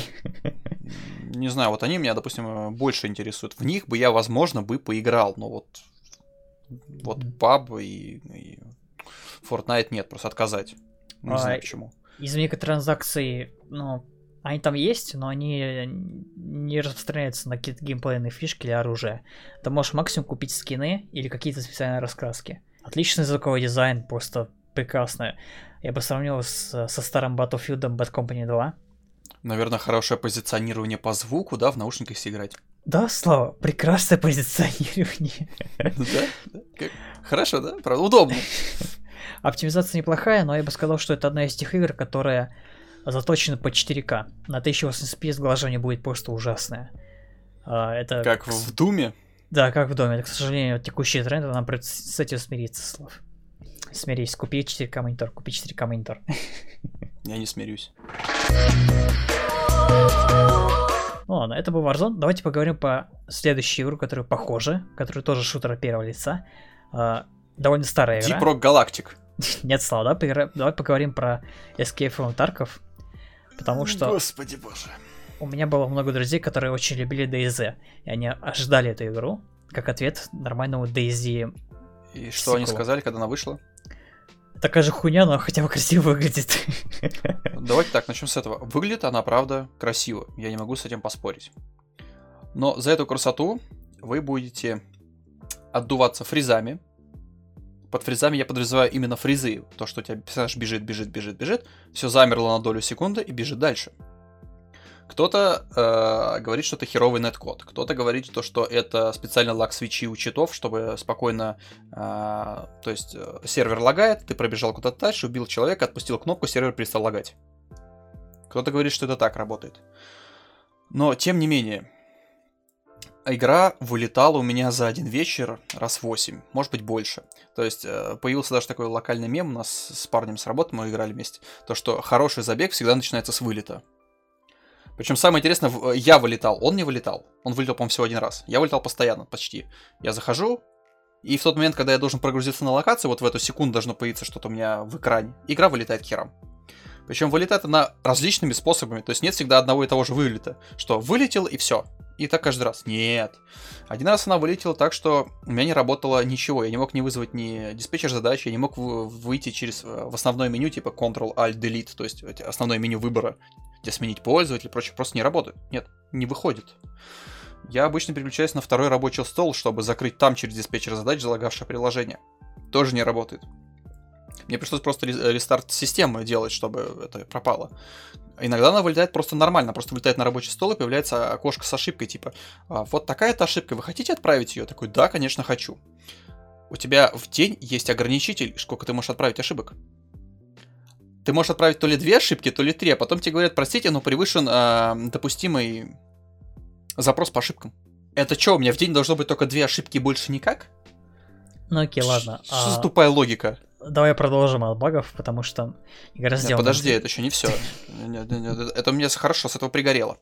Не знаю, вот они меня, допустим, больше интересуют. В них бы я, возможно, бы поиграл, но вот вот PUB и, и Fortnite нет, просто отказать. Не А, знаю почему. Из микротранзакций, ну, они там есть, но они не распространяются на какие-то геймплейные фишки или оружие. Ты можешь максимум купить скины или какие-то специальные раскраски. Отличный звуковой дизайн, просто прекрасно. Я бы сравнил с- со старым Battlefield Bad Company 2. Наверное, хорошее позиционирование по звуку, да, в наушниках если играть. Да, Слава, прекрасное позиционирование. Ну Да? Хорошо, да? Правда, удобно. Оптимизация неплохая, но я бы сказал, что это одна из тех игр, которая заточена по 4К. На 1080p сглаживание будет просто ужасное. А, Это Как в в Думе. Да, как в доме. Это, к сожалению, текущий тренд, нам придется с этим смириться, Слав. Смирись, купи 4К монитор, купи 4К монитор. Я не смирюсь. Ну ладно, это был Warzone. Давайте поговорим по следующей игру, которая похожа, которая тоже шутер первого лица. А, довольно старая игра. Deep Rock Galactic. Нет, Слава, да? Поигра- Давай поговорим про Escape from Tarkov. Потому что Господи боже. у меня было много друзей, которые очень любили DayZ. И они ожидали эту игру как ответ нормального DayZ. И что они сказали, когда она вышла? Такая же хуйня, но хотя бы красиво выглядит. Давайте так, начнем с этого. Выглядит она, правда, красиво. Я не могу с этим поспорить. Но за эту красоту вы будете отдуваться фризами. Под фризами я подразумеваю именно фризы. То, что у тебя персонаж бежит, бежит, бежит, бежит. Все замерло на долю секунды и бежит дальше. Кто-то э, говорит, что это херовый неткод. Кто-то говорит, то, что это специально лаг свечи у читов, чтобы спокойно... э, то есть э, сервер лагает, ты пробежал куда-то дальше, убил человека, отпустил кнопку, сервер перестал лагать. Кто-то говорит, что это так работает. Но, тем не менее, игра вылетала у меня за один вечер раз 8, может быть больше. То есть э, появился даже такой локальный мем у нас с парнем с работы, мы играли вместе. То, что хороший забег всегда начинается с вылета. Причем самое интересное, в- я вылетал, он не вылетал. Он вылетел, по-моему, всего один раз. Я вылетал постоянно, почти. Я захожу, и в тот момент, когда я должен прогрузиться на локацию, вот в эту секунду должно появиться что-то у меня в экране, игра вылетает к. Причем вылетает она различными способами, то есть нет всегда одного и того же вылета, что вылетел и все. И так каждый раз. Нет. Один раз она вылетела так, что у меня не работало ничего. Я не мог не вызвать ни диспетчер задач, я не мог выйти через э, в основное меню типа Ctrl-Alt-Delete, то есть эти- основное меню выбора, где сменить пользователя и прочее, просто не работает. Нет, не выходит. Я обычно переключаюсь на второй рабочий стол, чтобы закрыть там через диспетчер задач залагавшее приложение. Тоже не работает. Мне пришлось просто ре- рестарт системы делать, чтобы это пропало. Иногда она вылетает просто нормально, просто вылетает на рабочий стол и появляется окошко с ошибкой, типа, «А, вот такая-то ошибка, вы хотите отправить ее? Такой, да, конечно, хочу. У тебя в день есть ограничитель, сколько ты можешь отправить ошибок. Ты можешь отправить то ли две ошибки, то ли три, а потом тебе говорят, простите, но превышен э, допустимый запрос по ошибкам. Это что, у меня в день должно быть только две ошибки больше никак? Ну окей, ладно. Что за а, тупая логика? Давай продолжим от багов, потому что игра Нет, сделана... подожди, это еще не все. Это мне хорошо, с этого пригорело.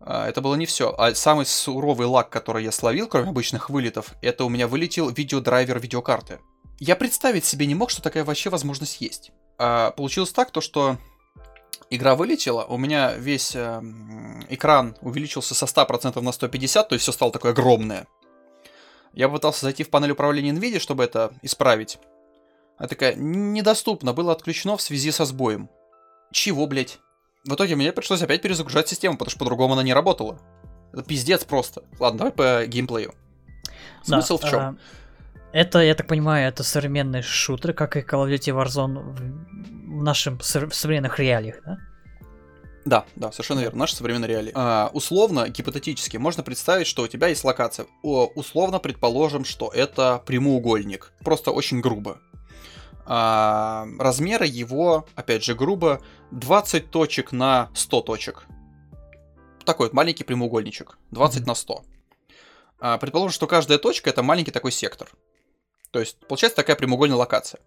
А, Это было не все. А самый суровый лаг, который я словил, кроме обычных вылетов, это у меня вылетел видеодрайвер видеокарты. Я представить себе не мог, что такая вообще возможность есть. А, Получилось так, то что игра вылетела, у меня весь эм, экран увеличился со 100% на 150, то есть все стало такое огромное. Я пытался зайти в панель управления NVIDIA, чтобы это исправить. А такая, недоступно, было отключено в связи со сбоем. Чего, блять? В итоге мне пришлось опять перезагружать систему, потому что по-другому она не работала. Это пиздец просто. Ладно, давай по геймплею. Да, Смысл в чем? а, Это, я так понимаю, это современные шутеры, как и Call of Duty Warzone в, нашем в современных реалиях, да? Да, да, совершенно верно. Наши современные реалии. А, условно, гипотетически, можно представить, что у тебя есть локация. О, условно предположим, что это прямоугольник. Просто очень грубо. А, размеры его, опять же, грубо, 20 точек на 100 точек. Такой вот маленький прямоугольничек. 20 mm-hmm. на 100. А, предположим, что каждая точка это маленький такой сектор. То есть, получается такая прямоугольная локация.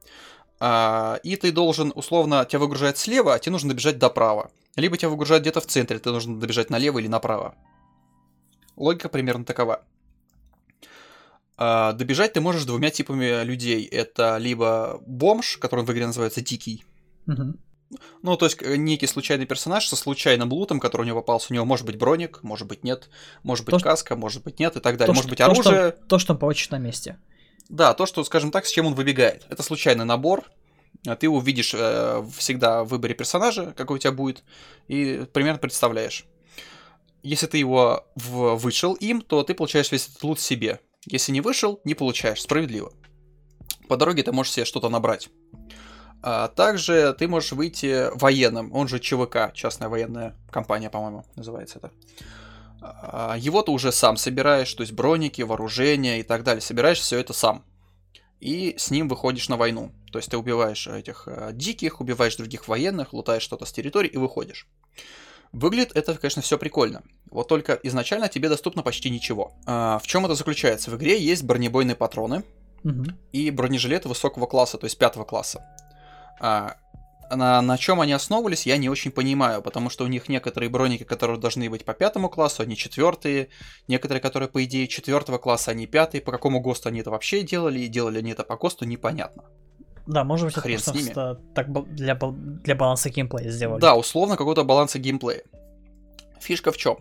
А, и ты должен, условно, тебя выгружает слева, а тебе нужно добежать доправо. Либо тебя выгружают где-то в центре, ты должен добежать налево или направо. Логика примерно такова. А, добежать ты можешь двумя типами людей. Это либо бомж, который в игре называется Дикий. Угу. Ну, то есть э, некий случайный персонаж со случайным лутом, который у него попался. У него может быть броник, может быть нет, может быть то, каска, может быть нет и так далее. То, может что, быть оружие. То что, то, что он получит на месте. Да, то, что, скажем так, с чем он выбегает. Это случайный набор. А ты увидишь э, всегда в выборе персонажа, какой у тебя будет, и примерно представляешь. Если ты его в... вышел им, то ты получаешь весь этот лут себе. Если не вышел, не получаешь. Справедливо. По дороге ты можешь себе что-то набрать. А также ты можешь выйти военным, он же ЧВК, частная военная компания, по-моему, называется это. А, его ты уже сам собираешь, то есть броники, вооружение и так далее. Собираешь все это сам. И с ним выходишь на войну. То есть ты убиваешь этих э, диких, убиваешь других военных, лутаешь что-то с территории и выходишь. Выглядит это, конечно, все прикольно. Вот только изначально тебе доступно почти ничего. А, в чем это заключается? В игре есть бронебойные патроны угу. и бронежилеты высокого класса, то есть пятого класса. А, на, на чем они основывались, я не очень понимаю, потому что у них некоторые броники, которые должны быть по пятому классу, они четвертые, некоторые, которые, по идее, четвертого класса, они пятые, по какому ГОСТу они это вообще делали, и делали они это по ГОСТу, непонятно. Да, может быть, Хрен это просто так для, для баланса геймплея сделали. Да, условно какого-то баланса геймплея. Фишка в чем?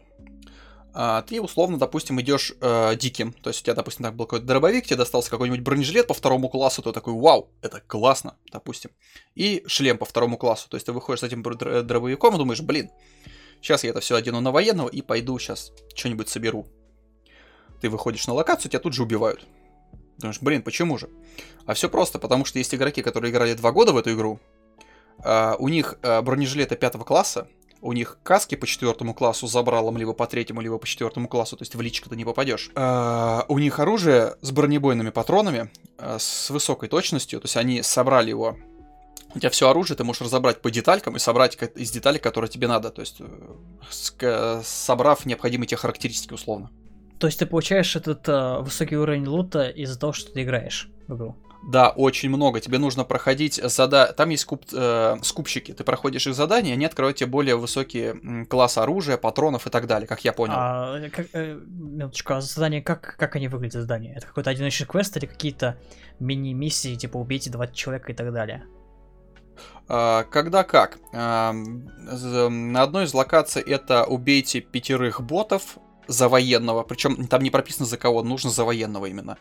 А, ты условно, допустим, идешь э, диким. То есть у тебя, допустим, так был какой-то дробовик, тебе достался какой-нибудь бронежилет по второму классу, то такой, вау, это классно, допустим. И шлем по второму классу. То есть ты выходишь с этим дробовиком и думаешь, блин, сейчас я это все одену на военного и пойду сейчас что-нибудь соберу. Ты выходишь на локацию, тебя тут же убивают. Думаешь, блин, почему же? А все просто, потому что есть игроки, которые играли два года в эту игру, Uh, у них uh, бронежилеты пятого класса, у них каски по четвертому классу забралом, либо по третьему, либо по четвертому классу, то есть в личико ты не попадешь. А, у них оружие с бронебойными патронами, а, с высокой точностью, то есть они собрали его у тебя все оружие ты можешь разобрать по деталькам и собрать из деталей, которые тебе надо, то есть э, собрав необходимые тебе характеристики условно. То есть ты получаешь этот э, высокий уровень лута из-за того, что ты играешь в игру? Да, очень много. Тебе нужно проходить зада... Там есть скуп... э, скупщики. Ты проходишь их задания, они открывают тебе более высокие классы оружия, патронов и так далее, как я понял. А, как, э, минуточку, а задания, как, как они выглядят, задания? Это какой-то одиночный квест или какие-то мини-миссии, типа убейте 20 человек и так далее? А, когда как? А, на одной из локаций это убейте пятерых ботов, за военного, причем там не прописано за кого, нужно за военного именно.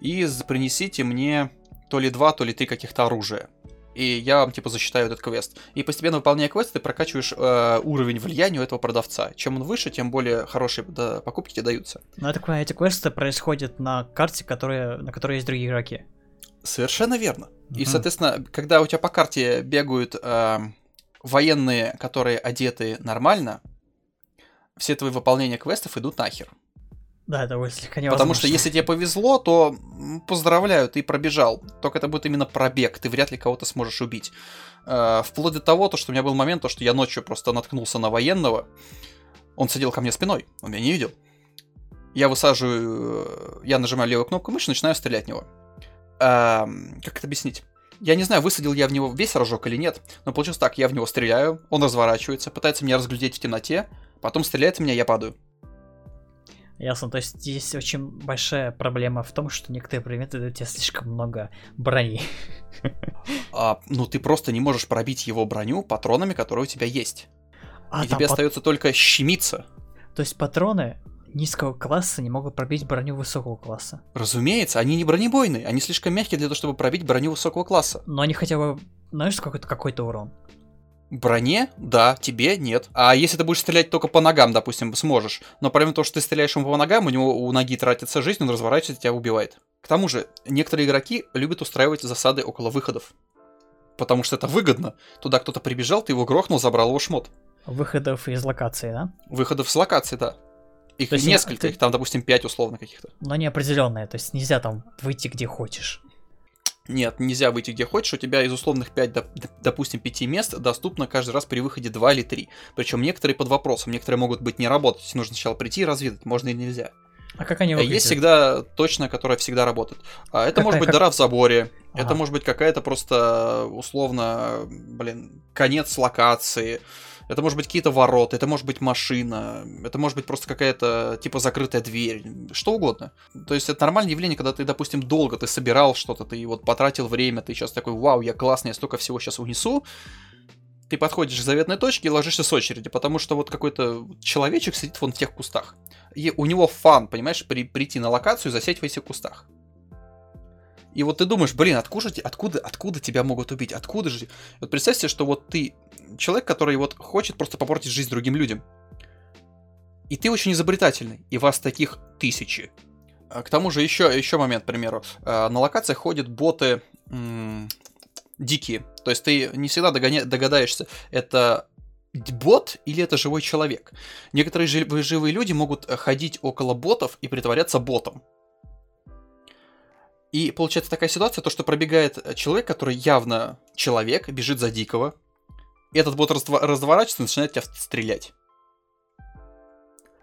И принесите мне то ли два, то ли три каких-то оружия. И я вам, типа, засчитаю этот квест. И постепенно выполняя квест, ты прокачиваешь э, уровень влияния у этого продавца. Чем он выше, тем более хорошие да, покупки тебе даются. Ну, я так понимаю, эти квесты происходят на карте, которые, на которой есть другие игроки. Совершенно верно. Mm-hmm. И, соответственно, когда у тебя по карте бегают э, военные, которые одеты нормально, все твои выполнения квестов идут нахер. Да, это будет слегка невозможно. Потому что если тебе повезло, то поздравляю, ты пробежал. Только это будет именно пробег, ты вряд ли кого-то сможешь убить. Э, вплоть до того, то, что у меня был момент, то, что я ночью просто наткнулся на военного. Он сидел ко мне спиной, он меня не видел. Я высаживаю, э, я нажимаю левую кнопку мыши, начинаю стрелять в него. Э, как это объяснить? Я не знаю, высадил я в него весь рожок или нет, но получилось так, я в него стреляю, он разворачивается, пытается меня разглядеть в темноте, потом стреляет в меня, я падаю. Ясно, то есть здесь очень большая проблема в том, что некоторые предметы дают тебе слишком много брони. А, ну ты просто не можешь пробить его броню патронами, которые у тебя есть. А, И тебе пат... остается только щемиться. То есть патроны низкого класса не могут пробить броню высокого класса. Разумеется, они не бронебойные, они слишком мягкие для того, чтобы пробить броню высокого класса. Но они хотя бы, знаешь, какой-то какой-то урон. Броне? Да, тебе нет. А если ты будешь стрелять только по ногам, допустим, сможешь. Но помимо того, что ты стреляешь ему по ногам, у него у ноги тратится жизнь, он разворачивается и тебя убивает. К тому же, некоторые игроки любят устраивать засады около выходов. Потому что это выгодно. Туда кто-то прибежал, ты его грохнул, забрал его шмот. Выходов из локации, да? Выходов с локации, да. Их То есть несколько, ты- их там, допустим, пять условно каких-то. Но неопределенное, то есть нельзя там выйти где хочешь. Нет, нельзя выйти где хочешь. У тебя из условных 5, допустим, 5 мест доступно каждый раз при выходе 2 или 3. Причем некоторые под вопросом, некоторые могут быть не работать. Нужно сначала прийти и разведать, можно или нельзя. А как они А выглядят? Есть всегда точно, которая всегда работает. А это Какая- может быть как- дыра в заборе, это Ага. может быть какая-то просто условно, блин, конец локации. Это может быть какие-то ворота, это может быть машина, это может быть просто какая-то типа закрытая дверь, что угодно. То есть это нормальное явление, когда ты, допустим, долго ты собирал что-то, ты вот потратил время, ты сейчас такой, вау, я классный, я столько всего сейчас унесу. Ты подходишь к заветной точке и ложишься с очереди, потому что вот какой-то человечек сидит вон в тех кустах. И у него фан, понимаешь, при, прийти на локацию и засесть в этих кустах. И вот ты думаешь, блин, откуда, откуда, откуда тебя могут убить? Откуда же? Вот представь себе, что вот ты человек, который вот хочет просто попортить жизнь другим людям. И ты очень изобретательный, и вас таких тысячи. А К тому же еще, еще момент, к примеру. А, На локациях ходят боты м, дикие. То есть ты не всегда догоня- догадаешься, это бот или это живой человек. Некоторые жи- живые люди могут ходить около ботов и притворяться ботом. И получается такая ситуация, то что пробегает человек, который явно человек, бежит за дикого. Этот бот разворачивается и начинает тебя стрелять.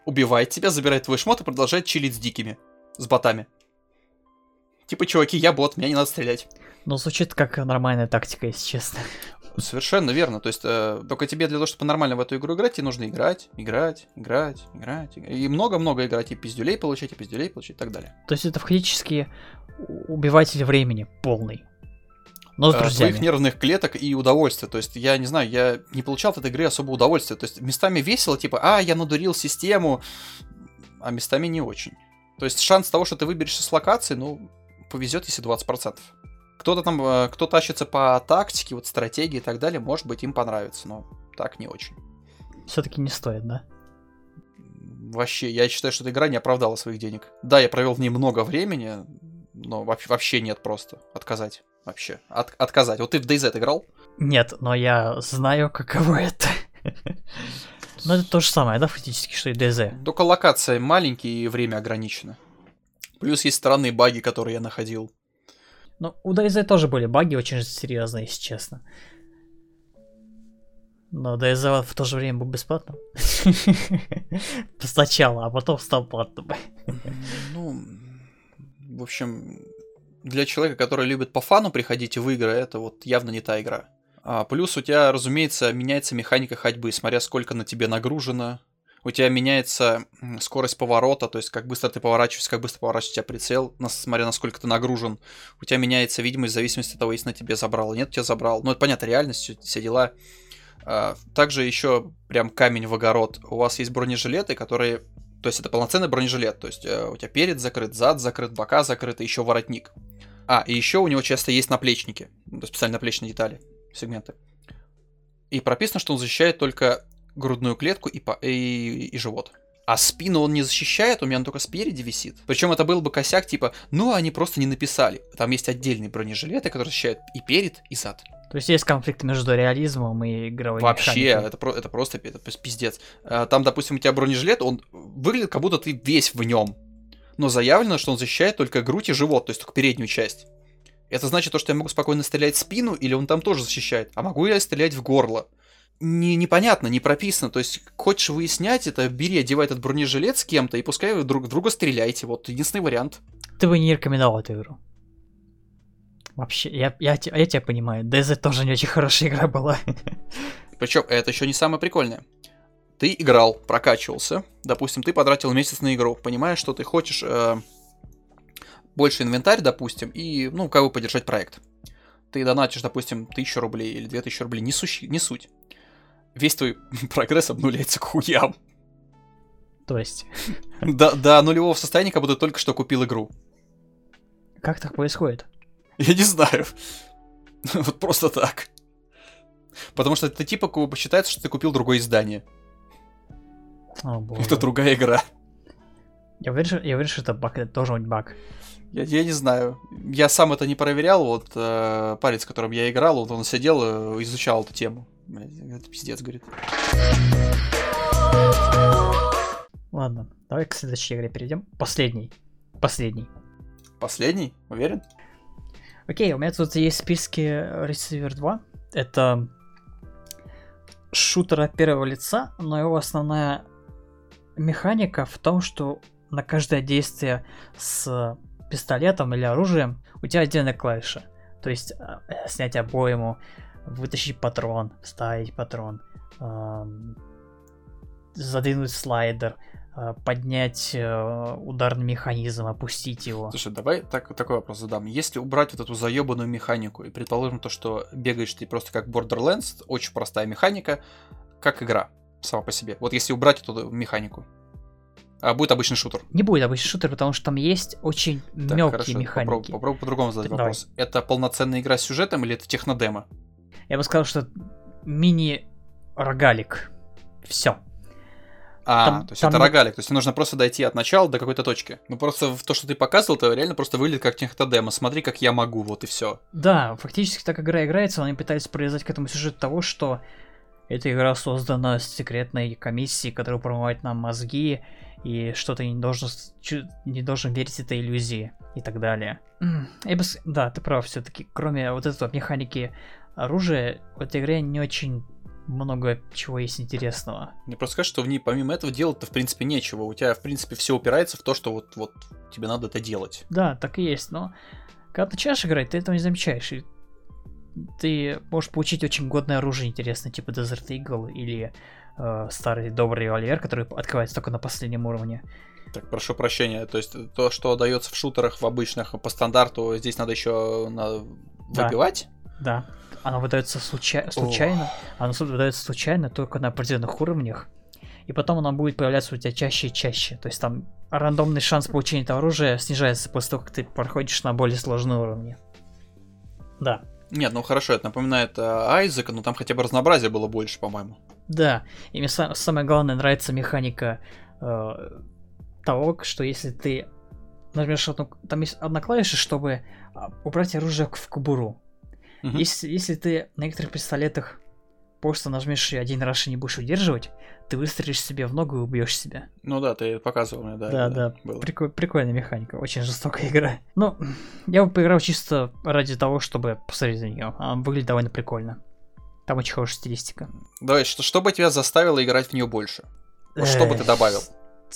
Убивает тебя, забирает твой шмот и продолжает чилить с дикими. С ботами. Типа, чуваки, я бот, меня не надо стрелять. Ну, звучит как нормальная тактика, если честно. Совершенно верно. То есть, э, только тебе для того, чтобы нормально в эту игру играть, тебе нужно играть, играть, играть, играть. играть. И много-много играть, и пиздюлей получать, и пиздюлей получать, и так далее. То есть это фактически убиватель времени полный. Но с э, друзьями. твоих нервных клеток и удовольствия. То есть, я не знаю, я не получал от этой игры особо удовольствия. То есть, местами весело, типа, а, я надурил систему, а местами не очень. То есть, шанс того, что ты выберешься с локации, ну, повезет, если 20%. Кто-то там, э, кто тащится по тактике, вот стратегии и так далее, может быть, им понравится, но так не очень. Все-таки не стоит, да? Вообще, я считаю, что эта игра не оправдала своих денег. Да, я провел в ней много времени, но вообще нет просто. Отказать. Вообще. От- отказать. Вот ты в DayZ играл? Нет, но я знаю, каково это. Ну, это то же самое, да, фактически, что и ДЗ. Только локация маленькие и время ограничено. Плюс есть странные баги, которые я находил. Ну, у ДЗ тоже были баги очень серьезные, если честно. Но ДЗ в то же время был бесплатным. Сначала, а потом стал платным. Ну, в общем, для человека, который любит по фану приходить в игры, это вот явно не та игра. А, плюс у тебя, разумеется, меняется механика ходьбы, смотря сколько на тебе нагружено. У тебя меняется скорость поворота, то есть как быстро ты поворачиваешься, как быстро поворачивается у тебя прицел, смотря насколько ты нагружен. У тебя меняется видимость в зависимости от того, если на тебе забрал, нет, тебя забрал. Ну, это понятно, реальность, все дела. А, также еще прям камень в огород. У вас есть бронежилеты, которые то есть это полноценный бронежилет, то есть э, у тебя перед закрыт, зад закрыт, бока закрыты, еще воротник. А, и еще у него часто есть наплечники, ну, специально наплечные детали, сегменты. И прописано, что он защищает только грудную клетку и, и, и живот. А спину он не защищает, у меня он только спереди висит. Причем это был бы косяк, типа, ну, они просто не написали. Там есть отдельные бронежилеты, которые защищают и перед, и зад. То есть есть конфликт между реализмом и игровой Вообще, механикой. это, про- это просто это пи- пиздец. А, Там, допустим, у тебя бронежилет, он выглядит, как будто ты весь в нем. Но заявлено, что он защищает только грудь и живот, то есть только переднюю часть. Это значит то, что я могу спокойно стрелять в спину, или он там тоже защищает. А могу я стрелять в горло? Не, непонятно, не прописано. То есть, хочешь выяснять это, бери, одевай этот бронежилет с кем-то, и пускай вы друг в друга стреляйте. Вот единственный вариант. Ты бы не рекомендовал эту игру. Вообще, я, я, те- я тебя понимаю. ДЗ тоже не очень хорошая игра была. Причем это еще не самое прикольное. Ты играл, прокачивался. Допустим, ты потратил месяц на игру. Понимаешь, что ты хочешь э, больше инвентарь, допустим, и, ну, как бы поддержать проект. Ты донатишь, допустим, тысячу рублей или две тысячи рублей. Не, сущи- не суть. Весь твой прогресс обнуляется к хуям. То есть, До, до нулевого состояния, как будто только что купил игру. как так происходит? Я не знаю. Вот просто так. Потому что это типа считается, что ты купил другое издание. О, боже. Это другая игра. Я уверен, что, я уверен, что это баг, это должен быть баг. Я, я не знаю. Я сам это не проверял. Вот э, парень, с которым я играл, вот он сидел, э, изучал эту тему. Блядь, это пиздец, говорит. Ладно, давай к следующей игре перейдем. Последний. Последний. Последний? Уверен? Окей, у меня тут есть в списке Receiver 2. Это шутер от первого лица, но его основная механика в том, что на каждое действие с пистолетом или оружием у тебя отдельная клавиша. То есть а, э, снять обойму, вытащить патрон, вставить патрон, ам, задвинуть слайдер, поднять э, ударный механизм, опустить его. Слушай, давай так, такой вопрос задам. Если убрать вот эту заебанную механику, и предположим то, что бегаешь ты просто как Borderlands, очень простая механика, как игра сама по себе. Вот если убрать эту механику, а будет обычный шутер. Не будет обычный шутер, потому что там есть очень Так, мелкие хорошо, механики. Попробуй, попробуй по-другому задать Давай. вопрос. Это полноценная игра с сюжетом или это технодемо? Я бы сказал, что мини-рогалик. Все. А, Там- то есть там это рогалик, то есть нужно просто дойти от начала до какой-то точки. Ну просто в то, что ты показывал, это реально просто выглядит как технодемо. Смотри, как я могу, вот и все. Да, фактически так игра играется, они пытаются привязать к этому сюжет того, что эта игра создана с секретной комиссией, которая промывает нам мозги, и что ты не должен, не должен верить этой иллюзии и так далее. Я бы, да, ты прав, все-таки, кроме вот этого механики оружия, в этой игре не очень много чего есть интересного. Мне просто скажешь, что в ней помимо этого делать-то в принципе нечего. У тебя в принципе все упирается в то, что вот, вот тебе надо это делать. Да, так и есть, но когда ты начинаешь играть, ты этого не замечаешь, и ты можешь получить очень годное оружие интересное, типа Desert Eagle или э, старый добрый револьвер, который открывается только на последнем уровне. Так, прошу прощения. То есть то, что дается в шутерах в обычных по стандарту, здесь надо еще на... Да. выбивать? Да, оно выдается случа- случайно, оно су- выдается случайно только на определенных уровнях, и потом оно будет появляться у тебя чаще и чаще. То есть там рандомный шанс получения этого оружия снижается после того, как ты проходишь на более сложные уровни. Да, Нет, ну хорошо, это напоминает э, Айзека, но там хотя бы разнообразия было больше, по-моему. Да, и мне са- самое главное нравится механика э, того, что если ты нажмешь одну, там есть одна клавиша, чтобы а, убрать оружие в кобуру. Мгм. Если, если ты на некоторых пистолетах просто нажмешь один раз и не будешь удерживать, ты выстрелишь себе в ногу и убьешь себя. Ну да, ты показывал мне, да. Да, да, было. Прикол- прикольная механика, очень жестокая игра. Ну, я бы поиграл чисто ради того, чтобы посмотреть на нее. Она выглядит довольно прикольно. Там очень хорошая стилистика. Давай, что, что бы тебя заставило играть в нее больше? Вот что бы ты добавил?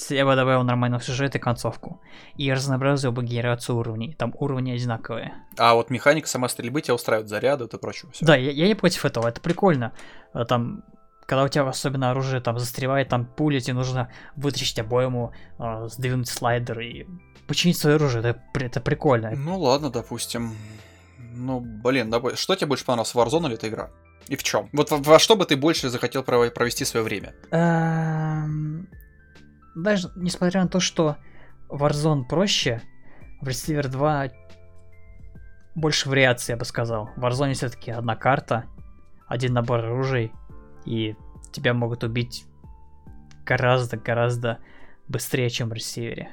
Я бы добавил нормального сюжета и концовку. И разнообразил бы генерацию уровней. Там уровни одинаковые. А вот механика сама стрельбы тебя устраивает, заряды и прочее. Да, я, я не против этого, это прикольно. А Там, когда у тебя особенно оружие там застревает, там пуля, тебе нужно вытащить обойму, а, сдвинуть слайдер и починить свое оружие. Это, это прикольно. Ну ладно, допустим. Ну, блин, допу- что тебе больше понравилось, Warzone или эта игра? И в чем? Вот во, во что бы ты больше захотел провести свое время? Даже несмотря на то, что Warzone проще, в Receiver 2 больше вариаций, я бы сказал. В Warzone все-таки одна карта, один набор оружий, и тебя могут убить гораздо-гораздо быстрее, чем в Receiver.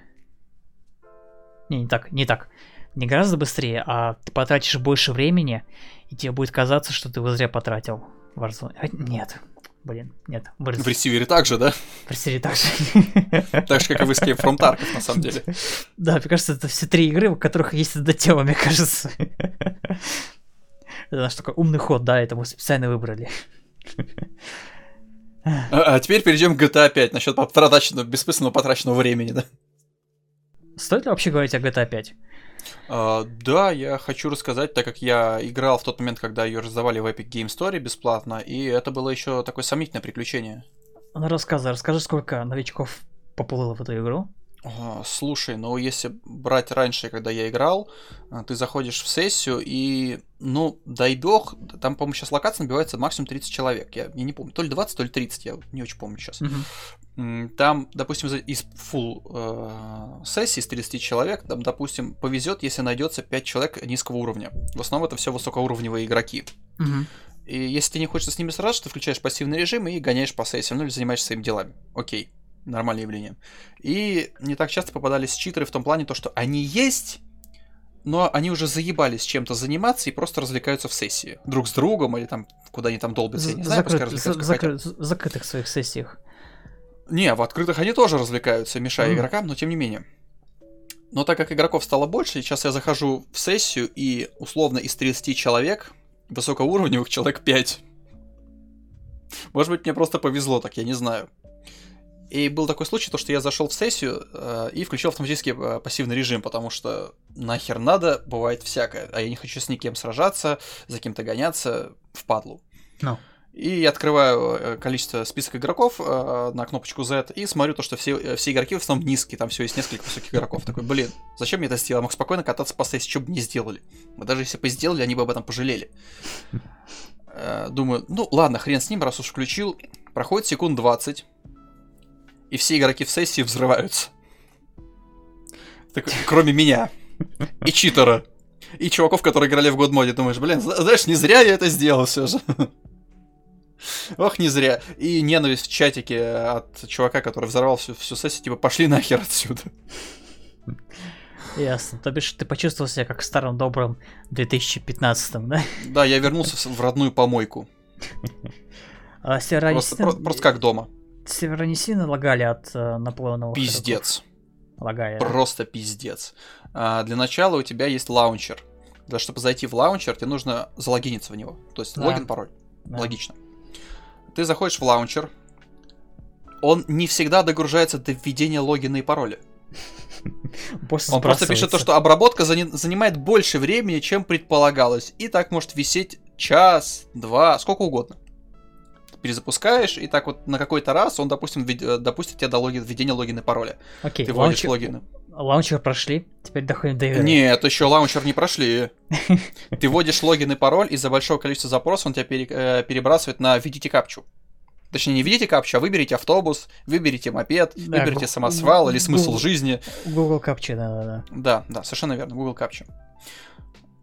Не, не так, не так. Не гораздо быстрее, а ты потратишь больше времени, и тебе будет казаться, что ты его зря потратил в Warzone. А, Нет, блин, нет. В В ресивере также, да? в Receiver так же. Так же, как и в Escape from Tarkov, на самом деле. Да, мне кажется, это все три игры, у которых есть эта тема, мне кажется. Это наш такой умный ход, да, это мы специально выбрали. А, а теперь перейдем к GTA 5 насчет потраченного, бессмысленного потраченного времени, да? Стоит ли вообще говорить о GTA 5? А, да, я хочу рассказать, так как я играл в тот момент, когда ее раздавали в Epic Game Store бесплатно, и это было еще такое сомнительное приключение. Ну, рассказывай, расскажи, сколько новичков поплыло в эту игру. А, Слушай, ну если брать раньше, когда я играл, а, ты заходишь в сессию и, ну, дай бог, там, по-моему, сейчас локация набивается максимум 30 человек. Я, я не помню, то ли 20, то ли 30, я не очень помню сейчас. Мгм. Там, допустим, из full э, сессии из 30 человек, там, допустим, повезет, если найдется 5 человек низкого уровня. В основном это все высокоуровневые игроки. Мгм. И если тебе не хочется с ними сражаться, ты включаешь пассивный режим и гоняешь по сессиям, ну или занимаешься своими делами. Окей, нормальное явление. И не так часто попадались читеры в том плане, то, что они есть, но они уже заебались чем-то заниматься и просто развлекаются в сессии. Друг с другом или там куда они там долбятся, я не знаю, пускай Закрыт- развлекаются, за- закры- закрытых своих сессиях. Не, в открытых они тоже развлекаются, мешая Мгм. игрокам, но тем не менее. Но так как игроков стало больше, сейчас я захожу в сессию, и условно из 30 человек, высокоуровневых человек 5. Может быть, мне просто повезло так, я не знаю. И был такой случай, то, что я зашел в сессию э, и включил автоматический э, пассивный режим, потому что нахер надо, бывает всякое. А я не хочу с никем сражаться, за кем-то гоняться, впадлу. Ну. И я открываю э, количество список игроков э, на кнопочку Z и смотрю то, что все, э, все игроки в основном низкие, там все есть несколько высоких игроков. Такой, блин, зачем мне это сделал? Я мог спокойно кататься по сессии, что бы не сделали. Мы даже если бы сделали, они бы об этом пожалели. Думаю, ну ладно, хрен с ним, раз уж включил. Проходит секунд 20, и все игроки в сессии взрываются. Такой, кроме меня. И читера. И чуваков, которые играли в год моде. Думаешь, блин, зна- знаешь, не зря я это сделал все же. Ох, не зря. И ненависть в чатике от чувака, который взорвал всю, всю сессию, типа, пошли нахер отсюда. Ясно. То бишь ты почувствовал себя как в старом добром 2015 да? Да, я вернулся в- родную помойку. А Просто, про- просто как дома. Сервера не сильно лагали от э, наполненного Пиздец. Лагали. Просто пиздец. А, для начала у тебя есть лаунчер. Для чтобы зайти в лаунчер, тебе нужно залогиниться в него. То есть Да. логин, пароль. Да. Логично. Ты заходишь в лаунчер. Он не всегда догружается до введения логина и пароля. Он просто пишет то, что обработка зани- занимает больше времени, чем предполагалось. И так может висеть час, два, сколько угодно. Перезапускаешь, и так вот на какой-то раз он, допустим, допустит тебе до логин, введения логина и пароля. Окей, Ты вводишь логины. Лаунчер прошли, теперь доходим до игры. Нет, еще лаунчер не прошли. Ты вводишь логин и пароль, из-за большого количества запросов он тебя э, перебрасывает на «введите капчу». Точнее, не введите капчу, а выберите автобус, выберите мопед, Да, выберите самосвал или смысл гу- жизни. Google Captcha, да-да-да. Да, да, совершенно верно, Google Captcha.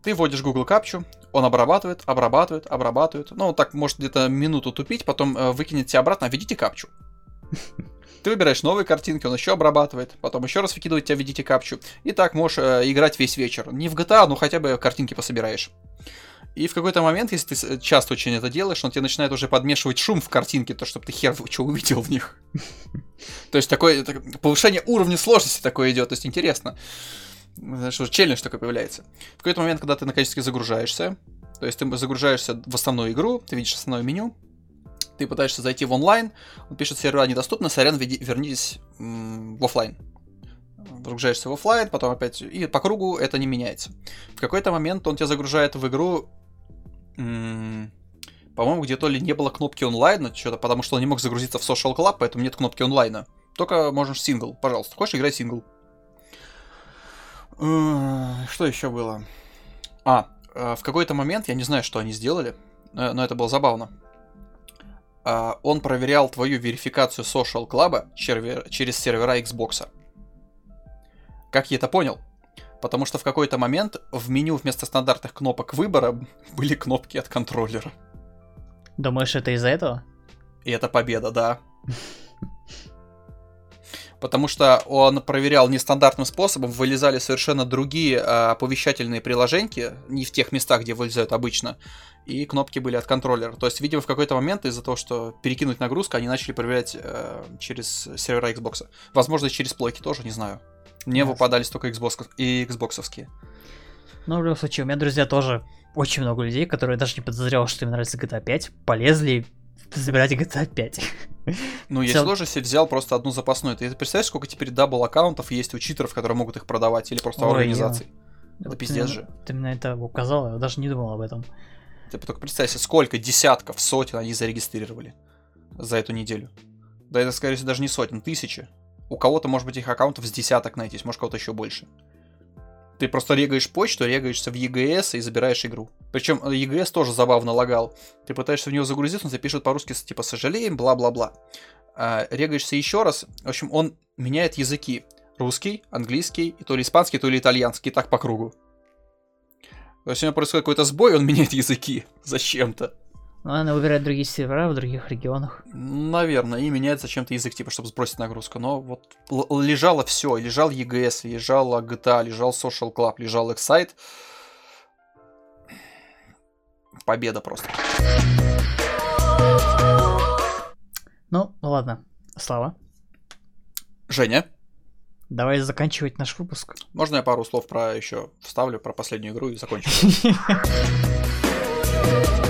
Ты вводишь Google Captcha, он обрабатывает, обрабатывает, обрабатывает. Ну, так может где-то минуту тупить, потом э, выкинет тебя обратно, введите капчу. Ты выбираешь новые картинки, он еще обрабатывает, потом еще раз выкидывает тебя, введите капчу. И так можешь э, играть весь вечер. Не в GTA, но хотя бы картинки пособираешь. И в какой-то момент, если ты с- часто очень это делаешь, он тебе начинает уже подмешивать шум в картинке, то чтобы ты хер что увидел в них. То есть такое так- повышение уровня сложности такое идет, то есть интересно. Уже челлендж такой появляется. В какой-то момент, когда ты наконец-таки загружаешься, то есть ты загружаешься в основную игру, ты видишь основное меню, ты пытаешься зайти в онлайн, он пишет, сервера недоступны, сорян, веди- вернитесь в офлайн. Загружаешься в офлайн, потом опять... И по кругу это не меняется. В какой-то момент он тебя загружает в игру... По-моему, где то ли не было кнопки онлайна, что-то, потому что он не мог загрузиться в Social Club, поэтому нет кнопки онлайна. Только можешь сингл, пожалуйста. Хочешь, играй сингл. Э, Что еще было? А, э, в какой-то момент, я не знаю, что они сделали, э, но это было забавно. А, Он проверял твою верификацию Social Club черве- через сервера Xbox. Как я это понял? Потому что в какой-то момент в меню вместо стандартных кнопок выбора были кнопки от контроллера. Думаешь, это из-за этого? И это победа, да. Потому что он проверял нестандартным способом, вылезали совершенно другие а, оповещательные приложеньки, не в тех местах, где вылезают обычно, и кнопки были от контроллера. То есть, видимо, в какой-то момент из-за того, что перекинуть нагрузку, они начали проверять э, через сервера Xbox. Возможно, через плойки тоже, не знаю. Мне Ясно. выпадались только Xbox и Xboxовские. Ну, в любом случае, у меня, друзья, тоже очень много людей, которые даже не подозревал, что им нравится GTA 5, полезли забирать GTA 5. Ну, я Цел- тоже себе взял просто одну запасную. Ты представляешь, сколько теперь double аккаунтов есть у читеров, которые могут их продавать, или просто Ой, организаций? Это Вот пиздец ты- же. Ты мне это указал, я даже не думал об этом. Ты только представь себе, сколько десятков, сотен они зарегистрировали за эту неделю. Да это, скорее всего, даже не сотен, тысячи. У кого-то, может быть, их аккаунтов с десяток найтись, может, кого-то еще больше. Ты просто регаешь почту, регаешься в EGS и забираешь игру. Причем э, EGS тоже забавно лагал. Ты пытаешься в него загрузиться, он тебе пишет по-русски, типа, сожалеем, бла-бла-бла. А, регаешься еще раз, в общем, он меняет языки. Русский, английский, то ли испанский, то ли итальянский, так по кругу. У него происходит какой-то сбой, он меняет языки зачем-то. Ну, она выбирает другие сервера в других регионах. Наверное, и меняет зачем-то язык, типа, чтобы сбросить нагрузку. Но вот лежало все. Лежал EGS, лежала GTA, лежал Social Club, лежал Excite. Победа просто. Ну, ладно. Слава, Женя, давай заканчивать наш выпуск. можно я пару слов про еще вставлю, про последнюю игру и закончу?